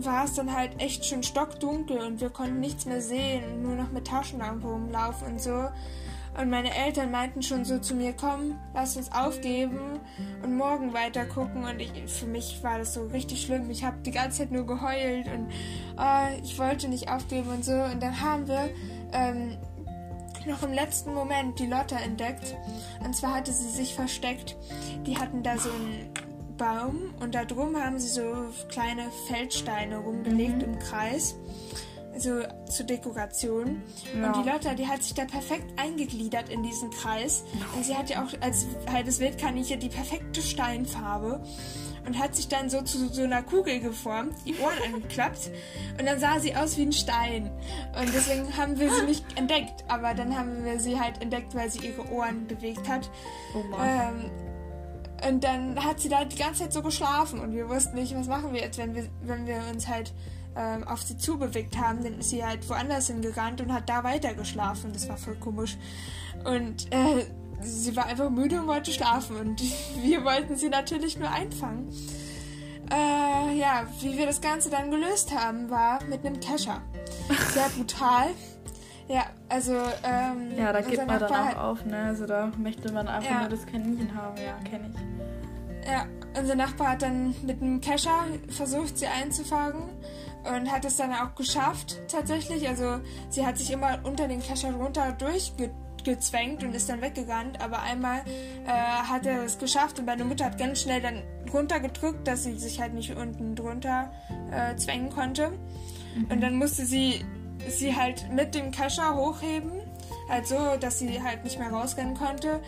war es dann halt echt schon stockdunkel und wir konnten nichts mehr sehen nur noch mit Taschenlampe rumlaufen und so und meine Eltern meinten schon so zu mir, komm, lass uns aufgeben und morgen weiter gucken. Und ich, für mich war das so richtig schlimm. Ich habe die ganze Zeit nur geheult und oh, ich wollte nicht aufgeben und so. Und dann haben wir ähm, noch im letzten Moment die Lotte entdeckt. Und zwar hatte sie sich versteckt. Die hatten da so einen Baum und da drum haben sie so kleine Feldsteine rumgelegt mhm. im Kreis so zur Dekoration. Ja. Und die Lotta, die hat sich da perfekt eingegliedert in diesen Kreis. Und sie hat ja auch als halbes Wildkaninchen die perfekte Steinfarbe und hat sich dann so zu so einer Kugel geformt, die Ohren angeklappt und dann sah sie aus wie ein Stein. Und deswegen haben wir sie nicht entdeckt, aber dann haben wir sie halt entdeckt, weil sie ihre Ohren bewegt hat. Oh. Ähm, und dann hat sie da die ganze Zeit so geschlafen und wir wussten nicht, was machen wir jetzt, wenn wir, wenn wir uns halt ähm, auf sie zubewegt haben, dann ist sie halt woanders hingerannt und hat da weiter geschlafen. Das war voll komisch. Und äh, sie war einfach müde und wollte schlafen. Und wir wollten sie natürlich nur einfangen. Äh, ja, wie wir das Ganze dann gelöst haben, war mit einem Kescher. Sehr brutal. Ja, also, ähm, Ja, da gibt man dann auch auf, ne? Also da möchte man einfach ja. nur das Kaninchen haben, ja, kenne ich. Ja, unser Nachbar hat dann mit einem Kescher versucht, sie einzufangen und hat es dann auch geschafft tatsächlich. Also sie hat sich immer unter den Kescher runter durchgezwängt und ist dann weggerannt. Aber einmal äh, hat er es geschafft und meine Mutter hat ganz schnell dann runtergedrückt, dass sie sich halt nicht unten drunter äh, zwängen konnte. Mhm. Und dann musste sie sie halt mit dem Kescher hochheben, halt so, dass sie halt nicht mehr rausrennen konnte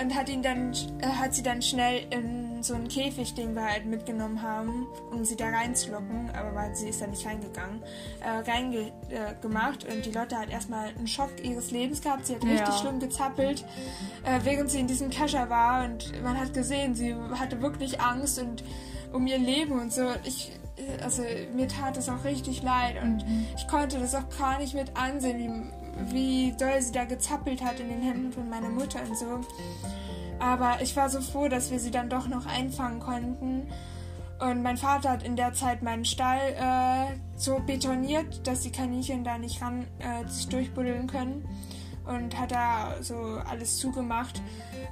und hat ihn dann äh, hat sie dann schnell in so einen Käfig, den wir halt mitgenommen haben, um sie da reinzulocken, aber weil sie ist da nicht reingegangen, äh, reingemacht äh, und die Lotte hat erstmal einen Schock ihres Lebens gehabt. Sie hat ja. richtig schlimm gezappelt, äh, während sie in diesem Kescher war und man hat gesehen, sie hatte wirklich Angst und um ihr Leben und so. Ich also mir tat es auch richtig leid und mhm. ich konnte das auch gar nicht mit ansehen, wie, wie doll sie da gezappelt hat in den Händen von meiner Mutter und so. Aber ich war so froh, dass wir sie dann doch noch einfangen konnten. Und mein Vater hat in der Zeit meinen Stall äh, so betoniert, dass die Kaninchen da nicht ran äh, sich durchbuddeln können. Und hat da so alles zugemacht.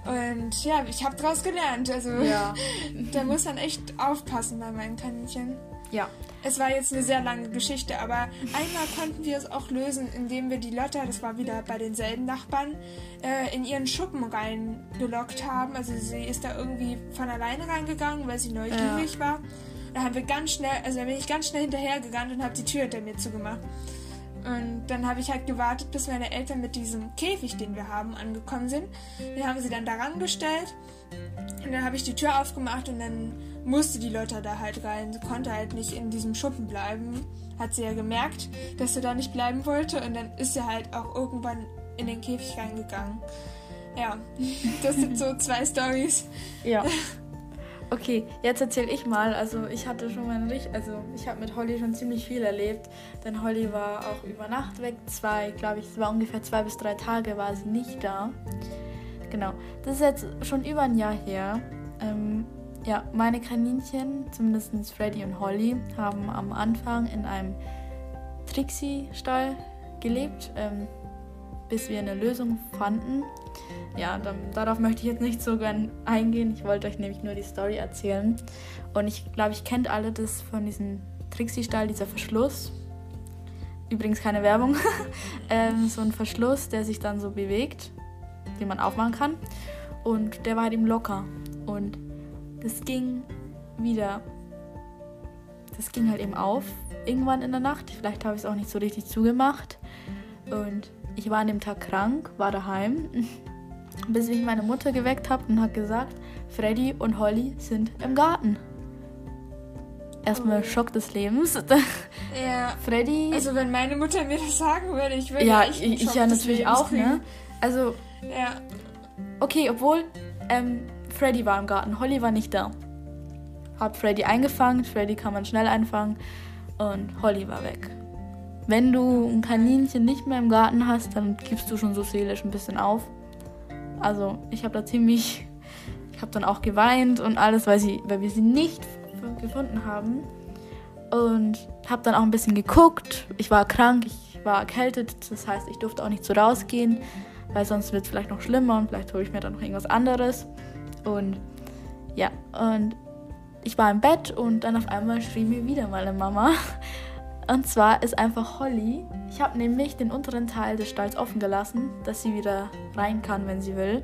Und ja, ich habe daraus gelernt. Also ja. da muss man echt aufpassen bei meinen Kaninchen. Ja. Es war jetzt eine sehr lange Geschichte, aber einmal konnten wir es auch lösen, indem wir die Lotta, das war wieder bei denselben Nachbarn, äh, in ihren Schuppen reingelockt haben. Also sie ist da irgendwie von alleine reingegangen, weil sie neugierig ja. war. Da haben wir ganz schnell, also da bin ich ganz schnell hinterhergegangen und habe die Tür hinter mir zugemacht. Und dann habe ich halt gewartet, bis meine Eltern mit diesem Käfig, den wir haben, angekommen sind. Den haben sie dann daran gestellt. Und dann habe ich die Tür aufgemacht und dann musste die Lotta da halt rein. Sie konnte halt nicht in diesem Schuppen bleiben. Hat sie ja gemerkt, dass sie da nicht bleiben wollte. Und dann ist sie halt auch irgendwann in den Käfig reingegangen. Ja, das sind so zwei Stories. Ja. Okay, jetzt erzähle ich mal. Also ich hatte schon mal richtig, also ich habe mit Holly schon ziemlich viel erlebt, denn Holly war auch über Nacht weg. Zwei, glaube ich, es war ungefähr zwei bis drei Tage war sie nicht da. Genau, das ist jetzt schon über ein Jahr her. Ähm, ja, meine Kaninchen, zumindest Freddy und Holly, haben am Anfang in einem Trixie-Stall gelebt, ähm, bis wir eine Lösung fanden. Ja, dann, darauf möchte ich jetzt nicht so gern eingehen. Ich wollte euch nämlich nur die Story erzählen. Und ich glaube, ich kennt alle das von diesem Trixie-Stall, dieser Verschluss. Übrigens keine Werbung. ähm, so ein Verschluss, der sich dann so bewegt, den man aufmachen kann. Und der war halt eben locker. Und das ging wieder. Das ging halt eben auf, irgendwann in der Nacht. Vielleicht habe ich es auch nicht so richtig zugemacht. Und ich war an dem Tag krank, war daheim, bis mich meine Mutter geweckt hat und hat gesagt, Freddy und Holly sind im Garten. Erstmal oh. Schock des Lebens. Ja. Freddy. Also wenn meine Mutter mir das sagen würde, ich würde ja, ich, ich ja natürlich auch, ne? Also ja. Okay, obwohl ähm, Freddy war im Garten, Holly war nicht da. Hab Freddy eingefangen, Freddy kann man schnell einfangen und Holly war weg. Wenn du ein Kaninchen nicht mehr im Garten hast, dann gibst du schon so seelisch ein bisschen auf. Also ich habe da ziemlich, ich habe dann auch geweint und alles, weil, sie, weil wir sie nicht gefunden haben. Und habe dann auch ein bisschen geguckt. Ich war krank, ich war erkältet, das heißt, ich durfte auch nicht so rausgehen, weil sonst wird es vielleicht noch schlimmer und vielleicht hole ich mir dann noch irgendwas anderes. Und ja, und ich war im Bett und dann auf einmal schrie mir wieder meine Mama. Und zwar ist einfach Holly. Ich habe nämlich den unteren Teil des Stalls offen gelassen, dass sie wieder rein kann, wenn sie will.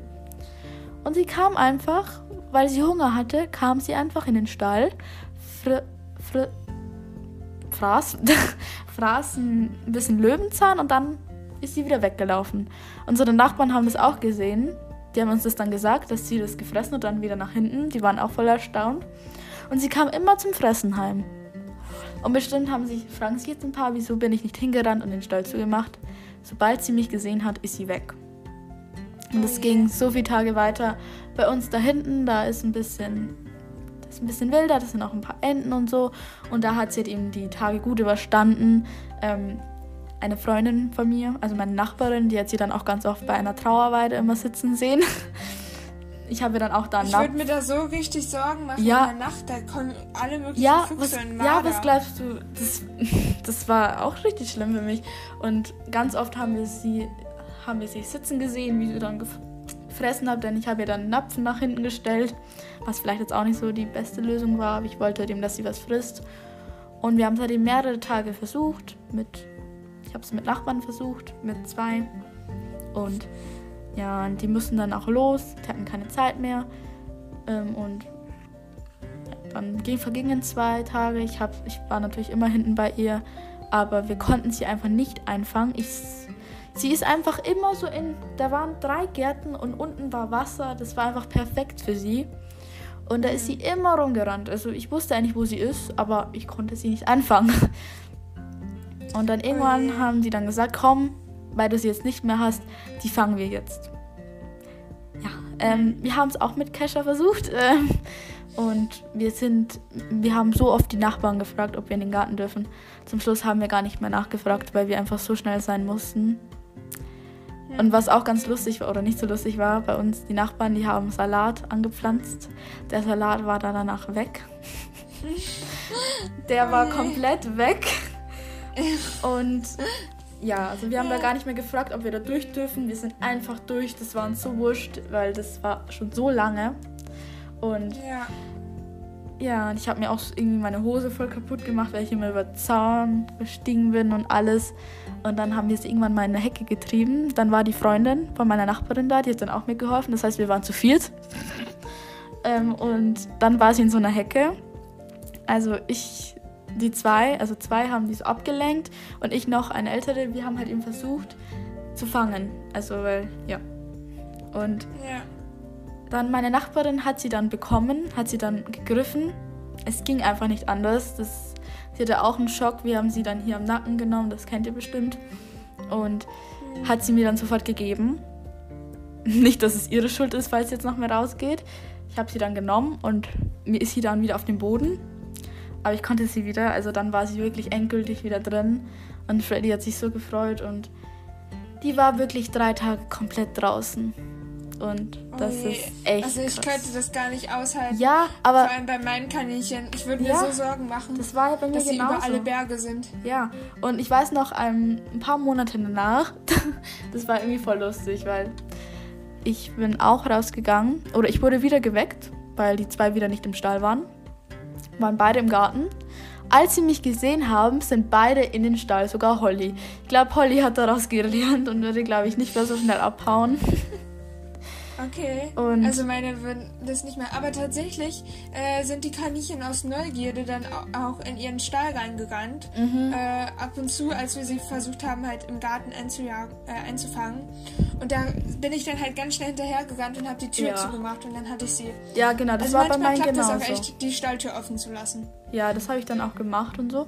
Und sie kam einfach, weil sie Hunger hatte, kam sie einfach in den Stall, fr, fr, fraß, fraß ein bisschen Löwenzahn und dann ist sie wieder weggelaufen. Unsere Nachbarn haben das auch gesehen die haben uns das dann gesagt, dass sie das gefressen und dann wieder nach hinten. Die waren auch voll erstaunt. Und sie kam immer zum Fressen heim. Und bestimmt haben sich, fragen sich jetzt ein paar, wieso bin ich nicht hingerannt und den Stall zugemacht. Sobald sie mich gesehen hat, ist sie weg. Und es oh ging so viele Tage weiter. Bei uns da hinten, da ist ein bisschen, das ist ein bisschen wilder, das sind auch ein paar Enten und so. Und da hat sie halt eben die Tage gut überstanden. Ähm, eine Freundin von mir, also meine Nachbarin, die hat sie dann auch ganz oft bei einer Trauerweide immer sitzen sehen. Ich habe dann auch da Ich würde mir da so richtig Sorgen machen ja. in der Nacht, da kommen alle möglichen ja, Füchse was, und Marder. Ja, was glaubst du? Das, das war auch richtig schlimm für mich. Und ganz oft haben wir sie, haben wir sie sitzen gesehen, wie sie dann gefressen hat, denn ich habe ihr dann einen Napfen nach hinten gestellt, was vielleicht jetzt auch nicht so die beste Lösung war, aber ich wollte dem, dass sie was frisst. Und wir haben seitdem mehrere Tage versucht. Mit, ich habe es mit Nachbarn versucht, mit zwei. Und ja, die mussten dann auch los. Die hatten keine Zeit mehr. Ähm, und dann vergingen zwei Tage. Ich, hab, ich war natürlich immer hinten bei ihr. Aber wir konnten sie einfach nicht einfangen. Ich, sie ist einfach immer so in. Da waren drei Gärten und unten war Wasser. Das war einfach perfekt für sie. Und da ist sie immer rumgerannt. Also ich wusste eigentlich, wo sie ist, aber ich konnte sie nicht anfangen. Und dann irgendwann okay. haben die dann gesagt, komm, weil du sie jetzt nicht mehr hast, die fangen wir jetzt. Ja, ähm, wir haben es auch mit Kesha versucht. Ähm, und wir sind, wir haben so oft die Nachbarn gefragt, ob wir in den Garten dürfen. Zum Schluss haben wir gar nicht mehr nachgefragt, weil wir einfach so schnell sein mussten. Und was auch ganz lustig war oder nicht so lustig war, bei uns die Nachbarn, die haben Salat angepflanzt. Der Salat war dann danach weg. Der war komplett weg. Und ja, also wir haben da gar nicht mehr gefragt, ob wir da durch dürfen. Wir sind einfach durch. Das war uns so wurscht, weil das war schon so lange. Und ja, ja und ich habe mir auch irgendwie meine Hose voll kaputt gemacht, weil ich immer über Zaun gestiegen bin und alles. Und dann haben wir sie irgendwann mal in eine Hecke getrieben. Dann war die Freundin von meiner Nachbarin da, die hat dann auch mitgeholfen. Das heißt, wir waren zu viert. ähm, und dann war sie in so einer Hecke. Also ich, die zwei, also zwei haben die so abgelenkt und ich noch eine ältere. Wir haben halt eben versucht zu fangen. Also, weil, ja. Und ja. dann meine Nachbarin hat sie dann bekommen, hat sie dann gegriffen. Es ging einfach nicht anders. Das Sie hatte auch einen Schock. Wir haben sie dann hier am Nacken genommen, das kennt ihr bestimmt. Und hat sie mir dann sofort gegeben. Nicht, dass es ihre Schuld ist, falls sie jetzt noch mehr rausgeht. Ich habe sie dann genommen und mir ist sie dann wieder auf dem Boden. Aber ich konnte sie wieder, also dann war sie wirklich endgültig wieder drin. Und Freddy hat sich so gefreut und die war wirklich drei Tage komplett draußen. Und das oh ist echt. Also ich krass. könnte das gar nicht aushalten. Ja, aber. Vor allem bei meinen Kaninchen. Ich würde ja, mir so Sorgen machen. Das war ja bei mir dass genauso. sie über alle Berge sind. Ja. Und ich weiß noch ein, ein paar Monate danach, das war irgendwie voll lustig, weil ich bin auch rausgegangen oder ich wurde wieder geweckt, weil die zwei wieder nicht im Stall waren. Waren beide im Garten. Als sie mich gesehen haben, sind beide in den Stall, sogar Holly. Ich glaube, Holly hat daraus gelernt und würde, glaube ich, nicht mehr so schnell abhauen. Okay. Und also meine würden das nicht mehr. Aber tatsächlich äh, sind die Kaninchen aus Neugierde dann auch in ihren Stall reingerannt. Mhm. Äh, ab und zu, als wir sie versucht haben, halt im Garten äh, einzufangen. Und da bin ich dann halt ganz schnell hinterhergerannt und habe die Tür ja. zugemacht und dann hatte ich sie. Ja, genau, das also war bei meinen klappt genauso. das auch echt, die Stalltür offen zu lassen. Ja, das habe ich dann auch gemacht und so.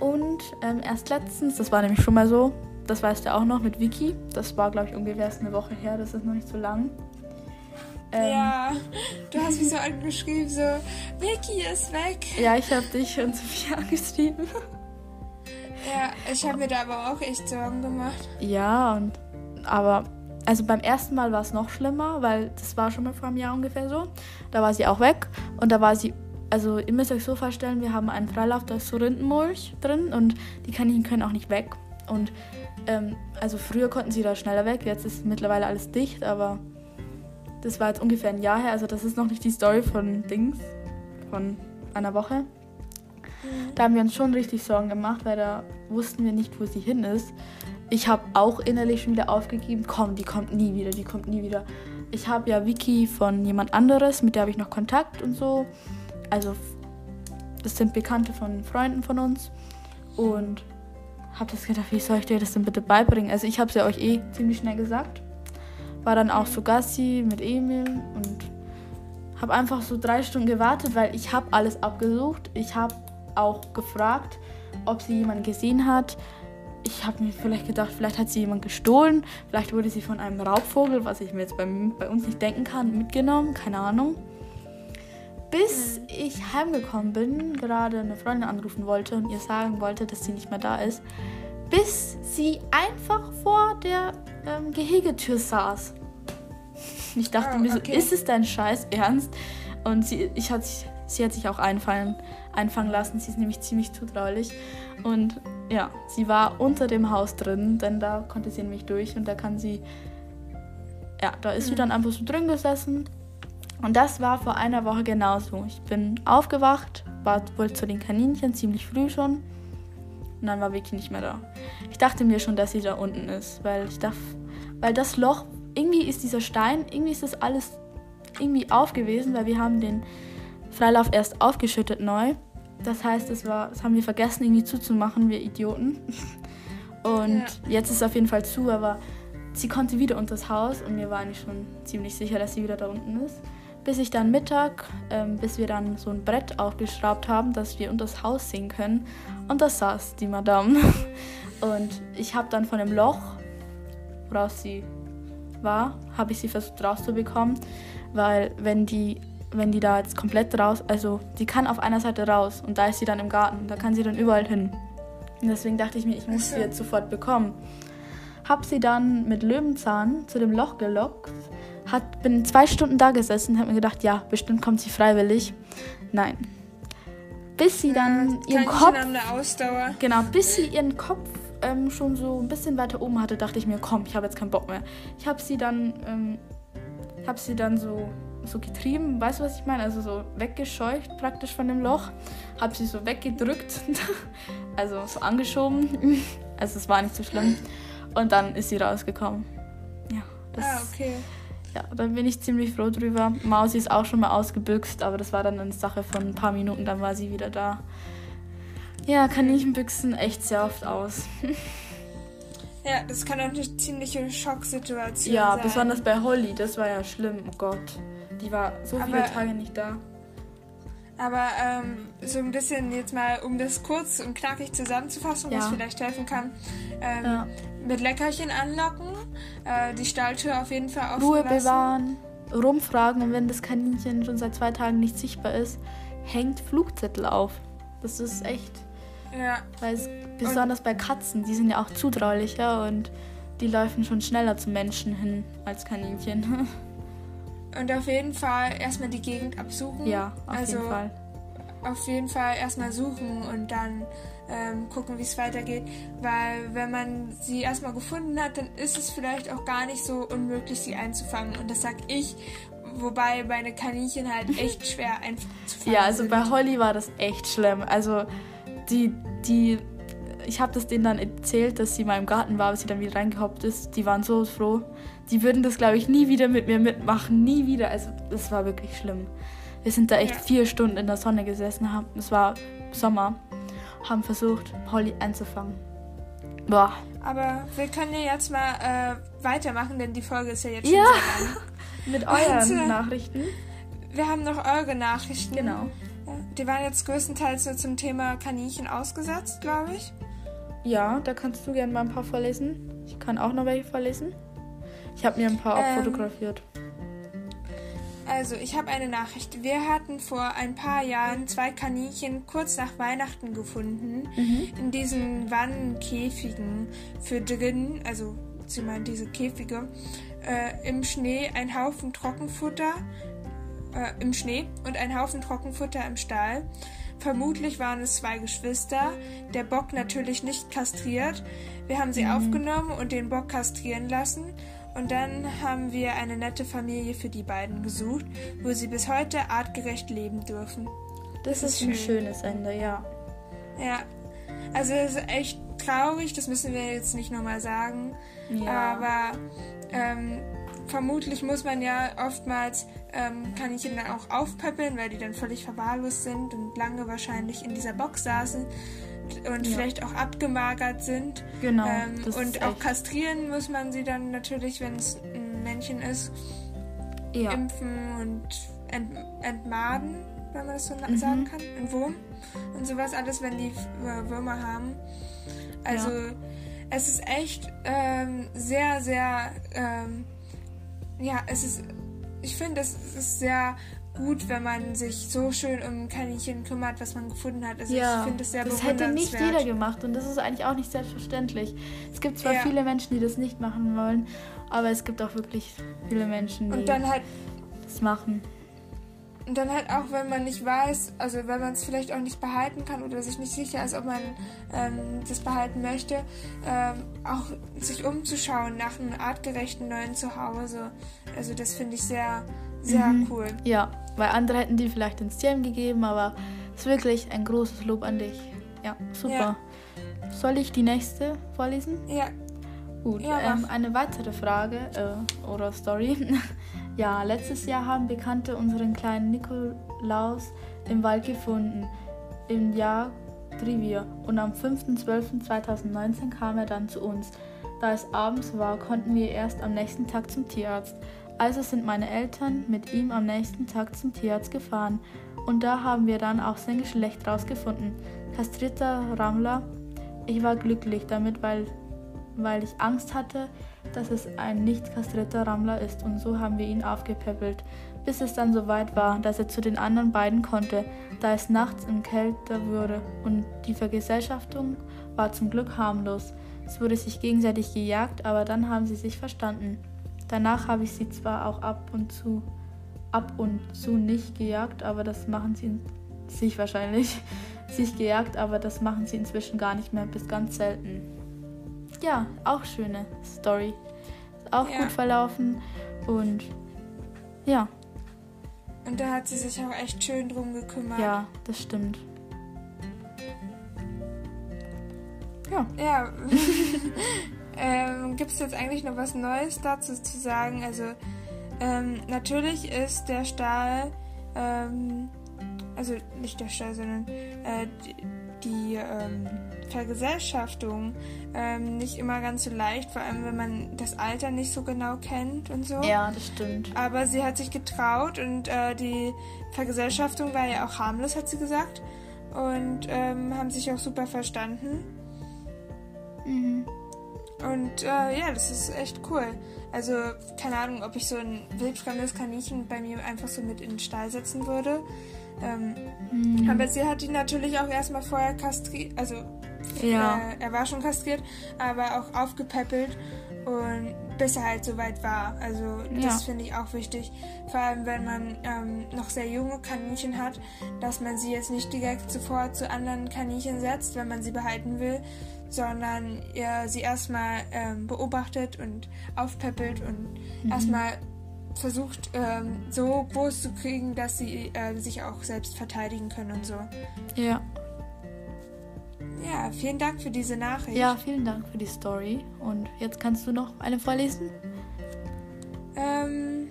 Und ähm, erst letztens, das war nämlich schon mal so, das weißt du auch noch mit Vicky. Das war, glaube ich, ungefähr eine Woche her. Das ist noch nicht so lang. Ähm, ja, du hast mich so angeschrieben, so, Vicky ist weg. Ja, ich habe dich und Sophia angeschrieben. Ja, ich habe mir da aber auch echt Sorgen gemacht. Ja, und aber also beim ersten Mal war es noch schlimmer, weil das war schon mal vor einem Jahr ungefähr so. Da war sie auch weg und da war sie, also ihr müsst euch so vorstellen, wir haben einen Freilauf, da ist so Rindenmulch drin und die Kaninchen können auch nicht weg. Und ähm, also früher konnten sie da schneller weg, jetzt ist mittlerweile alles dicht, aber das war jetzt ungefähr ein Jahr her. Also das ist noch nicht die Story von Dings, von einer Woche. Da haben wir uns schon richtig Sorgen gemacht, weil da wussten wir nicht, wo sie hin ist. Ich habe auch innerlich schon wieder aufgegeben, komm, die kommt nie wieder, die kommt nie wieder. Ich habe ja Vicky von jemand anderes, mit der habe ich noch Kontakt und so. Also das sind Bekannte von Freunden von uns. Und habe das gedacht, wie soll ich dir das denn bitte beibringen? Also ich habe es ja euch eh ziemlich schnell gesagt. War dann auch so Gassi mit Emil und habe einfach so drei Stunden gewartet, weil ich habe alles abgesucht. Ich habe auch gefragt, ob sie jemand gesehen hat. Ich habe mir vielleicht gedacht, vielleicht hat sie jemand gestohlen. Vielleicht wurde sie von einem Raubvogel, was ich mir jetzt bei, bei uns nicht denken kann, mitgenommen. Keine Ahnung bis ich heimgekommen bin, gerade eine Freundin anrufen wollte und ihr sagen wollte, dass sie nicht mehr da ist, bis sie einfach vor der ähm, Gehegetür saß. Ich dachte oh, mir so, okay. ist es dein Scheiß Ernst? Und sie, ich hat, sie hat sich auch einfallen, einfangen lassen. Sie ist nämlich ziemlich zutraulich. Und ja, sie war unter dem Haus drin, denn da konnte sie nämlich durch und da kann sie. Ja, da ist mhm. sie dann einfach so drin gesessen und das war vor einer Woche genauso. Ich bin aufgewacht war wohl zu den Kaninchen ziemlich früh schon. Und dann war Vicky nicht mehr da. Ich dachte mir schon, dass sie da unten ist, weil ich dachte, weil das Loch, irgendwie ist dieser Stein, irgendwie ist das alles irgendwie auf gewesen, weil wir haben den Freilauf erst aufgeschüttet neu. Das heißt, das, war, das haben wir vergessen irgendwie zuzumachen, wir Idioten. Und ja. jetzt ist es auf jeden Fall zu, aber sie konnte wieder unter das Haus und mir war eigentlich schon ziemlich sicher, dass sie wieder da unten ist. Bis ich dann Mittag, ähm, bis wir dann so ein Brett aufgeschraubt haben, dass wir unter das Haus sehen können. Und da saß die Madame. Und ich habe dann von dem Loch, woraus sie war, habe ich sie versucht rauszubekommen, weil wenn die wenn die da jetzt komplett raus, also die kann auf einer Seite raus und da ist sie dann im Garten, da kann sie dann überall hin. Und deswegen dachte ich mir, ich muss sie jetzt sofort bekommen. Hab sie dann mit Löwenzahn zu dem Loch gelockt, hat, bin zwei Stunden da gesessen, habe mir gedacht, ja, bestimmt kommt sie freiwillig. Nein. Bis sie dann ja, ihren Kopf, genau, bis sie ihren Kopf ähm, schon so ein bisschen weiter oben hatte, dachte ich mir, komm, ich habe jetzt keinen Bock mehr. Ich habe sie dann, ähm, habe sie dann so so getrieben, weißt du, was ich meine? Also so weggescheucht praktisch von dem Loch. Hab sie so weggedrückt, also so angeschoben. Also es war nicht so schlimm. Und dann ist sie rausgekommen. Ja, das, ah, okay. Ja, dann bin ich ziemlich froh drüber. Mausi ist auch schon mal ausgebüxt, aber das war dann eine Sache von ein paar Minuten, dann war sie wieder da. Ja, Kaninchenbüchsen echt sehr oft aus. Ja, das kann auch eine ziemliche Schocksituation ja, sein. Ja, besonders bei Holly, das war ja schlimm, oh Gott. Die war so aber, viele Tage nicht da. Aber ähm, so ein bisschen jetzt mal, um das kurz und knackig zusammenzufassen, ja. was vielleicht helfen kann. Ähm, ja. Mit Leckerchen anlocken, äh, die Stalltür auf jeden Fall offen Ruhe lassen. bewahren, rumfragen und wenn das Kaninchen schon seit zwei Tagen nicht sichtbar ist, hängt Flugzettel auf. Das ist echt. Ja. Weil es, besonders und bei Katzen, die sind ja auch zutraulicher und die laufen schon schneller zum Menschen hin als Kaninchen. Und auf jeden Fall erstmal die Gegend absuchen. Ja, auf also jeden Fall. Auf jeden Fall erstmal suchen und dann ähm, gucken, wie es weitergeht. Weil wenn man sie erstmal gefunden hat, dann ist es vielleicht auch gar nicht so unmöglich, sie einzufangen. Und das sag ich, wobei meine Kaninchen halt echt schwer einzufangen Ja, also sind. bei Holly war das echt schlimm. Also die, die, ich habe das denen dann erzählt, dass sie mal im Garten war, bis sie dann wieder reingehoppt ist. Die waren so froh die würden das, glaube ich, nie wieder mit mir mitmachen. Nie wieder. Also, das war wirklich schlimm. Wir sind da echt ja. vier Stunden in der Sonne gesessen. Haben, es war Sommer. Haben versucht, Holly einzufangen. Boah. Aber wir können ja jetzt mal äh, weitermachen, denn die Folge ist ja jetzt schon ja. sehr lang. mit euren Und, äh, Nachrichten. Wir haben noch eure Nachrichten. Genau. Die waren jetzt größtenteils so zum Thema Kaninchen ausgesetzt, glaube ich. Ja, da kannst du gerne mal ein paar vorlesen. Ich kann auch noch welche vorlesen. Ich habe mir ein paar ähm, fotografiert. Also, ich habe eine Nachricht. Wir hatten vor ein paar Jahren zwei Kaninchen kurz nach Weihnachten gefunden. Mhm. In diesen Wannenkäfigen für drin, also sie meinen diese Käfige, äh, im Schnee ein Haufen Trockenfutter, äh, im Schnee und ein Haufen Trockenfutter im Stall. Vermutlich waren es zwei Geschwister, der Bock natürlich nicht kastriert. Wir haben sie mhm. aufgenommen und den Bock kastrieren lassen und dann haben wir eine nette Familie für die beiden gesucht, wo sie bis heute artgerecht leben dürfen. Das, das ist, ist ein schönes Ende, ja. Ja. Also es ist echt traurig, das müssen wir jetzt nicht nochmal sagen. Ja. Aber ähm, vermutlich muss man ja oftmals ähm, Kaninchen dann auch aufpäppeln, weil die dann völlig verwahrlost sind und lange wahrscheinlich in dieser Box saßen und ja. vielleicht auch abgemagert sind. Genau. Ähm, und auch kastrieren muss man sie dann natürlich, wenn es ein Männchen ist, ja. impfen und ent entmaden, wenn man das so mhm. sagen kann. Ein Wurm und sowas alles, wenn die Würmer haben. Also ja. es ist echt ähm, sehr, sehr, ähm, ja, es ist, ich finde, es ist sehr gut, wenn man sich so schön um Kaninchen kümmert, was man gefunden hat. Also ja, ich finde es sehr Das hätte nicht jeder gemacht und das ist eigentlich auch nicht selbstverständlich. Es gibt zwar ja. viele Menschen, die das nicht machen wollen, aber es gibt auch wirklich viele Menschen, die halt, das machen. Und dann halt auch, wenn man nicht weiß, also wenn man es vielleicht auch nicht behalten kann oder sich nicht sicher ist, ob man ähm, das behalten möchte, ähm, auch sich umzuschauen nach einem artgerechten neuen Zuhause. Also das finde ich sehr, sehr mhm. cool. Ja, weil andere hätten die vielleicht ins Tierheim gegeben, aber Ist wirklich ein großes Lob an dich. Ja, super. Ja. Soll ich die nächste vorlesen? Ja, Gut, Ja, ähm, eine weitere Frage äh, oder Story. ja, letztes Jahr haben Bekannte unseren kleinen Nikolaus im Wald gefunden, im Jahr Trivia. Und am 5.12.2019 kam er dann zu uns. Da es abends war, konnten wir erst am nächsten Tag zum Tierarzt. Also sind meine Eltern mit ihm am nächsten Tag zum Tierarzt gefahren. Und da haben wir dann auch sein Geschlecht rausgefunden. Kastrierter Rammler. Ich war glücklich damit, weil weil ich Angst hatte, dass es ein nicht kastrierter Rammler ist und so haben wir ihn aufgepäppelt, bis es dann soweit war, dass er zu den anderen beiden konnte, da es nachts im kälter wurde und die Vergesellschaftung war zum Glück harmlos. Es wurde sich gegenseitig gejagt, aber dann haben sie sich verstanden. Danach habe ich sie zwar auch ab und zu ab und zu nicht gejagt, aber das machen sie sich wahrscheinlich sich gejagt, aber das machen sie inzwischen gar nicht mehr, bis ganz selten. Ja, auch schöne Story. Ist auch Ja. gut verlaufen und ja, und da hat sie sich auch echt schön drum gekümmert. ja, das stimmt. Ja, Ja. ähm, Gibt es jetzt eigentlich noch was Neues dazu zu sagen? Also ähm, natürlich ist der Stahl, ähm, also nicht der Stahl, sondern äh, die, die ähm, Vergesellschaftung ähm, nicht immer ganz so leicht, vor allem wenn man das Alter nicht so genau kennt und so. ja, das stimmt. Aber sie hat sich getraut und äh, die Vergesellschaftung war ja auch harmlos, hat sie gesagt. Und ähm, haben sich auch super verstanden. Mhm. Und äh, ja, das ist echt cool. Also, keine Ahnung, ob ich so ein wildfremdes Kaninchen bei mir einfach so mit in den Stall setzen würde. Ähm, Mhm. Aber sie hat ihn natürlich auch erstmal vorher kastriert, also Ja. äh, er war schon kastriert, aber auch aufgepäppelt und bis er halt soweit war. Also Ja. das finde ich auch wichtig. Vor allem, wenn man ähm, noch sehr junge Kaninchen hat, dass man sie jetzt nicht direkt sofort zu anderen Kaninchen setzt, wenn man sie behalten will, sondern ja, sie erstmal ähm, beobachtet und aufpäppelt und Mhm. erstmal versucht, ähm, so groß zu kriegen, dass sie äh, sich auch selbst verteidigen können und so. Ja. Ja, vielen Dank für diese Nachricht. ja, vielen Dank für die Story. Und jetzt kannst du noch eine vorlesen? Ähm,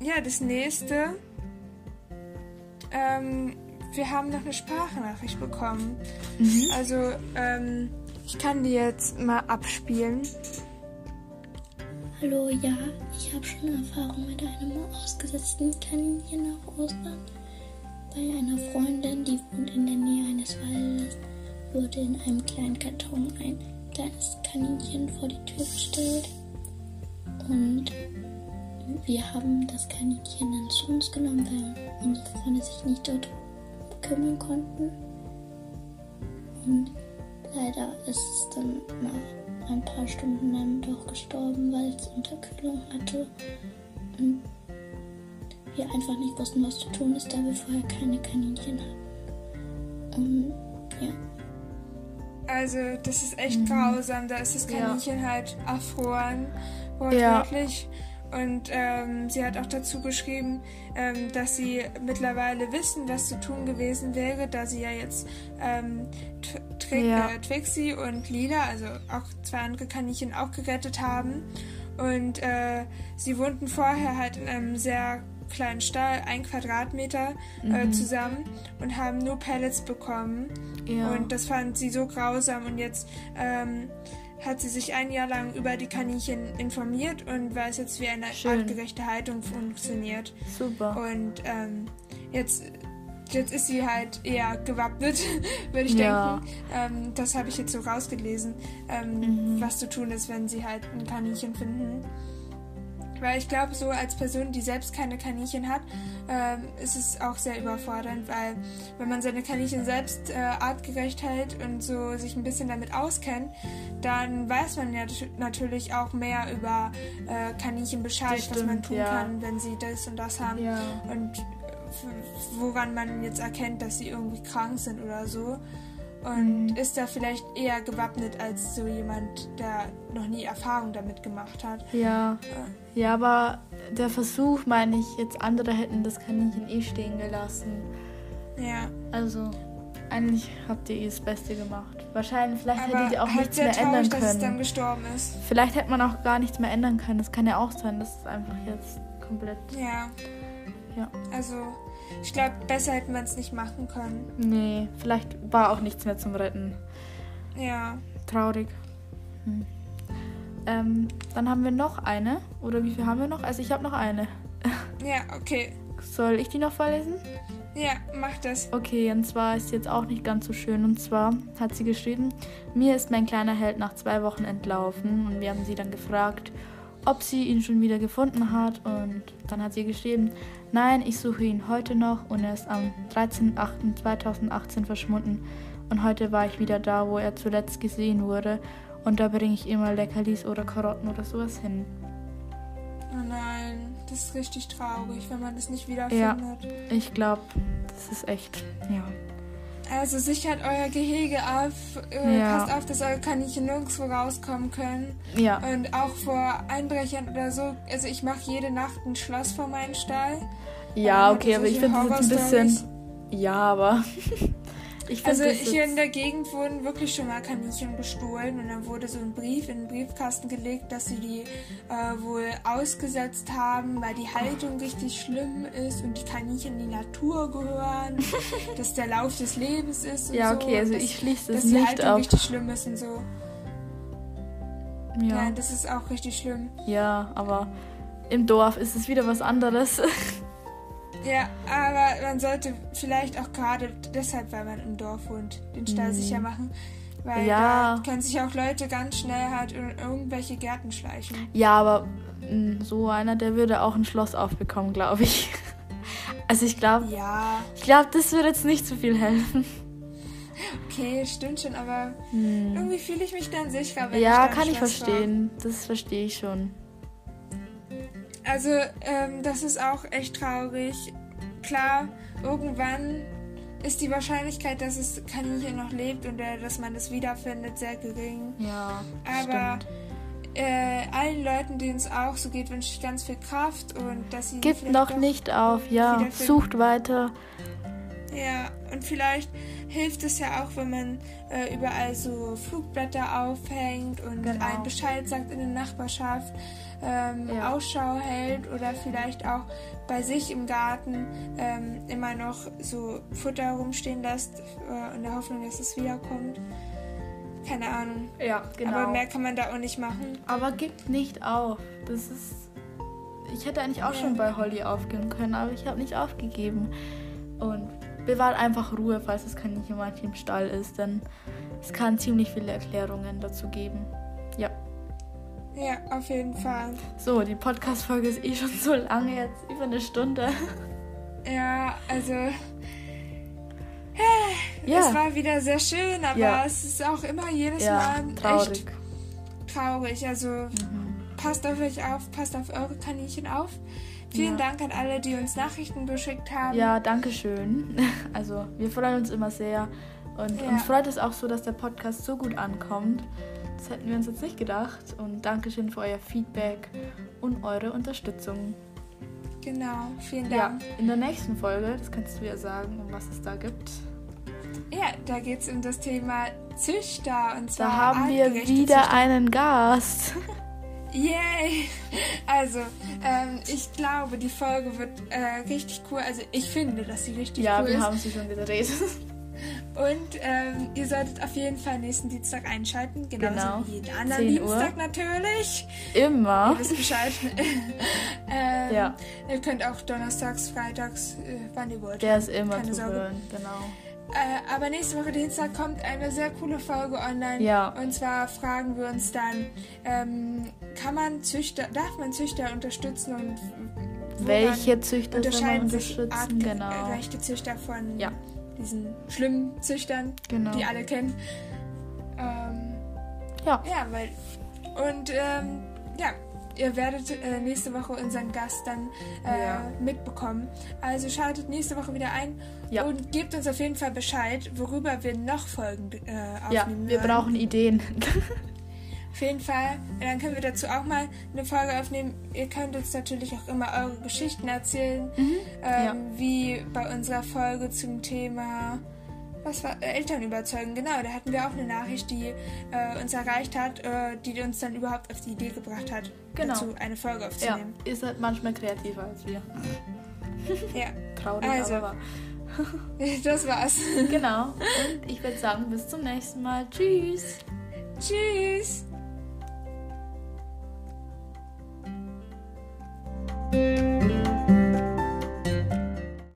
ja, das nächste. Ähm, wir haben noch eine Sprachnachricht bekommen. Mhm. Also, ähm, ich kann die jetzt mal abspielen. Hallo, ja, ich habe schon Erfahrung mit einem ausgesetzten Kaninchen nach Ostern. Bei einer Freundin, die wohnt in der Nähe eines Waldes, wurde in einem kleinen Karton ein kleines Kaninchen vor die Tür gestellt. Und wir haben das Kaninchen dann zu uns genommen, weil unsere Freunde sich nicht dort kümmern konnten. Und leider ist es dann nach ein paar Stunden dann doch gestorben, weil es Unterkühlung hatte. Und wir einfach nicht wussten, was zu tun ist, da wir vorher keine Kaninchen hatten. Und ja. Also, das ist echt grausam. Da ist das Ja. Kaninchen halt erfroren, wortwörtlich. Und ähm, sie hat auch dazu geschrieben, ähm, dass sie mittlerweile wissen, was zu tun gewesen wäre, da sie ja jetzt ähm, Tri Ja. äh, Twixie und Lila, also auch zwei andere Kaninchen, auch gerettet haben. Und äh, sie wohnten vorher halt in einem sehr kleinen Stall, ein Quadratmeter äh, Mhm. zusammen und haben nur Pellets bekommen. Ja. Und das fand sie so grausam und jetzt ähm, hat sie sich ein Jahr lang über die Kaninchen informiert und weiß jetzt, wie eine Schön. artgerechte Haltung funktioniert. Super. Und ähm, jetzt, jetzt ist sie halt eher gewappnet, würde ich Ja. denken. Ähm, das habe ich jetzt so rausgelesen, ähm, Mhm. was zu tun ist, wenn sie halt ein Kaninchen finden. Weil ich glaube, so als Person, die selbst keine Kaninchen hat, ähm, ist es auch sehr überfordernd, weil wenn man seine Kaninchen selbst äh, artgerecht hält und so sich ein bisschen damit auskennt, dann weiß man ja nat- natürlich auch mehr über äh, Kaninchen Bescheid, Das was man stimmt, tun ja. kann, wenn sie das und das haben Ja. und woran man jetzt erkennt, dass sie irgendwie krank sind oder so. Und Mhm. ist da vielleicht eher gewappnet als so jemand, der noch nie Erfahrung damit gemacht hat. Ja. Ja, aber der Versuch, meine ich, jetzt andere hätten das Kaninchen eh stehen gelassen. Ja. Also, eigentlich habt ihr ihr das Beste gemacht. Wahrscheinlich, vielleicht Aber hättet ihr auch halt nichts mehr ändern dass es dann können. gestorben ist. Vielleicht hätte man auch gar nichts mehr ändern können. Das kann ja auch sein, dass es einfach jetzt komplett. Ja. Ja. Also, ich glaube, besser hätte man es nicht machen können. Nee, vielleicht war auch nichts mehr zum Retten. Ja. Traurig. Hm. Ähm, dann haben wir noch eine. Oder wie viel haben wir noch? Also ich habe noch eine. Ja, okay. Soll ich die noch vorlesen? Ja, mach das. Okay, und zwar ist sie jetzt auch nicht ganz so schön. Und zwar hat sie geschrieben, mir ist mein kleiner Held nach zwei Wochen entlaufen. Und wir haben sie dann gefragt, ob sie ihn schon wieder gefunden hat. Und dann hat sie geschrieben, nein, ich suche ihn heute noch. Und er ist am 13.08.2018 verschwunden. Und heute war ich wieder da, wo er zuletzt gesehen wurde. Und da bringe ich immer Leckerlis oder Karotten oder sowas hin. Oh nein, das ist richtig traurig, wenn man das nicht Ja. wiederfindet. Ich glaube, das ist echt, ja. Also sichert euer Gehege auf, äh, Ja. passt auf, dass eure Kaninchen nirgendwo rauskommen können. Ja, Und auch vor Einbrechern oder so. Also ich mache jede Nacht ein Schloss vor meinen Stall. ja man okay, aber ich finde jetzt ein bisschen. Ja, aber. ich Also hier in der Gegend wurden wirklich schon mal Kaninchen gestohlen und dann wurde so ein Brief in den Briefkasten gelegt, dass sie die äh, wohl ausgesetzt haben, weil die Haltung richtig schlimm ist und die Kaninchen in die Natur gehören, dass der Lauf des Lebens ist und Ja, so. okay, also dass, ich schließe dass das die nicht Haltung ab. richtig schlimm ist und so. Ja. Ja, das ist auch richtig schlimm. ja, aber im Dorf ist es wieder was anderes. Ja, aber man sollte vielleicht auch gerade deshalb, weil man im Dorf wohnt, den Stall Mhm. sicher machen. Weil Ja. da können sich auch Leute ganz schnell halt in irgendwelche Gärten schleichen. ja, aber mh, so einer, der würde auch ein Schloss aufbekommen, glaube ich. Also ich glaube, Ja, ich glaube, das würde jetzt nicht so viel helfen. okay, stimmt schon, aber irgendwie fühle ich mich dann sicherer, wenn Hm. Ja, ich da kann ich verstehen. Das verstehe ich schon. Also, ähm, das ist auch echt traurig. Klar, irgendwann ist die Wahrscheinlichkeit, dass das Kaninchen noch lebt und äh, dass man das wiederfindet, sehr gering. Ja, Aber äh, allen Leuten, denen es auch so geht, wünsche ich ganz viel Kraft und dass sie Gibt noch nicht auf. Ja, sucht weiter. Ja, und vielleicht hilft es ja auch, wenn man äh, überall so Flugblätter aufhängt und Genau. einen Bescheid sagt in der Nachbarschaft, ähm, Ja. Ausschau hält oder vielleicht auch bei sich im Garten ähm, immer noch so Futter rumstehen lässt, äh, in der Hoffnung, dass es wiederkommt. Keine Ahnung. Ja, genau. Aber mehr kann man da auch nicht machen. Aber gibt nicht auf. Das ist. Ich hätte eigentlich auch Ja. schon bei Holly aufgeben können, aber ich habe nicht aufgegeben. Und bewahrt einfach Ruhe, falls es kein jemand im Stall ist, denn es kann ziemlich viele Erklärungen dazu geben. Ja. Ja, auf jeden Fall. So, die Podcast-Folge ist eh schon so lange jetzt, über eine Stunde. Ja, also es Ja, war wieder sehr schön, aber Ja. es ist auch immer jedes ja Mal traurig. echt traurig. Also Mhm. passt auf euch auf, passt auf eure Kaninchen auf. Vielen. Dank an alle, die uns Nachrichten geschickt haben. Ja, danke schön. Also, wir freuen uns immer sehr. Und uns freut es auch so, dass der Podcast so gut ankommt. Das hätten wir uns jetzt nicht gedacht. Und Dankeschön für euer Feedback und eure Unterstützung. Genau, vielen Ja, Dank. in der nächsten Folge, das kannst du ja sagen, um was es da gibt. Ja, da geht es um das Thema Züchter und zwar Da haben wir wieder Züchter. einen Gast. Yay! Also, ähm, ich glaube, die Folge wird äh, richtig cool. Also, ich finde, dass sie richtig Ja, cool wir ist. haben sie schon gedreht. Und ähm, ihr solltet auf jeden Fall nächsten Dienstag einschalten. Genauso Genau. wie jeden anderen 10 Uhr. Dienstag natürlich. Immer. Ihr wisst Bescheid. ähm, Ja. Ihr könnt auch donnerstags, freitags, äh, wann ihr wollt. Der ist immer Keine zu hören, genau. Äh, aber nächste Woche Dienstag kommt eine sehr coole Folge online. Ja. Und zwar fragen wir uns dann, ähm, kann man Züchter, darf man Züchter unterstützen und Welche Züchter soll man unterscheiden sich unterstützen? Genau. artgerechte Züchter von Ja. Diesen schlimmen Züchtern, Genau. die alle kennen. Ähm, Ja. ja, weil und ähm, ja, ihr werdet äh, nächste Woche unseren Gast dann äh, Ja. mitbekommen. Also schaltet nächste Woche wieder ein Ja. und gebt uns auf jeden Fall Bescheid, worüber wir noch Folgen äh, aufnehmen Ja, wir werden. brauchen Ideen. Auf jeden Fall. Dann können wir dazu auch mal eine Folge aufnehmen. Ihr könnt uns natürlich auch immer eure Geschichten erzählen, Mhm. ähm, Ja. wie bei unserer Folge zum Thema was war äh, Eltern überzeugen. Genau, da hatten wir auch eine Nachricht, die äh, uns erreicht hat, äh, die uns dann überhaupt auf die Idee gebracht hat, Genau. dazu eine Folge Ja, aufzunehmen. ihr seid manchmal kreativer als wir. Ja, Traurig, Also. aber wahr. das war's. Genau. Und ich würde sagen, bis zum nächsten Mal. Tschüss. Tschüss. Música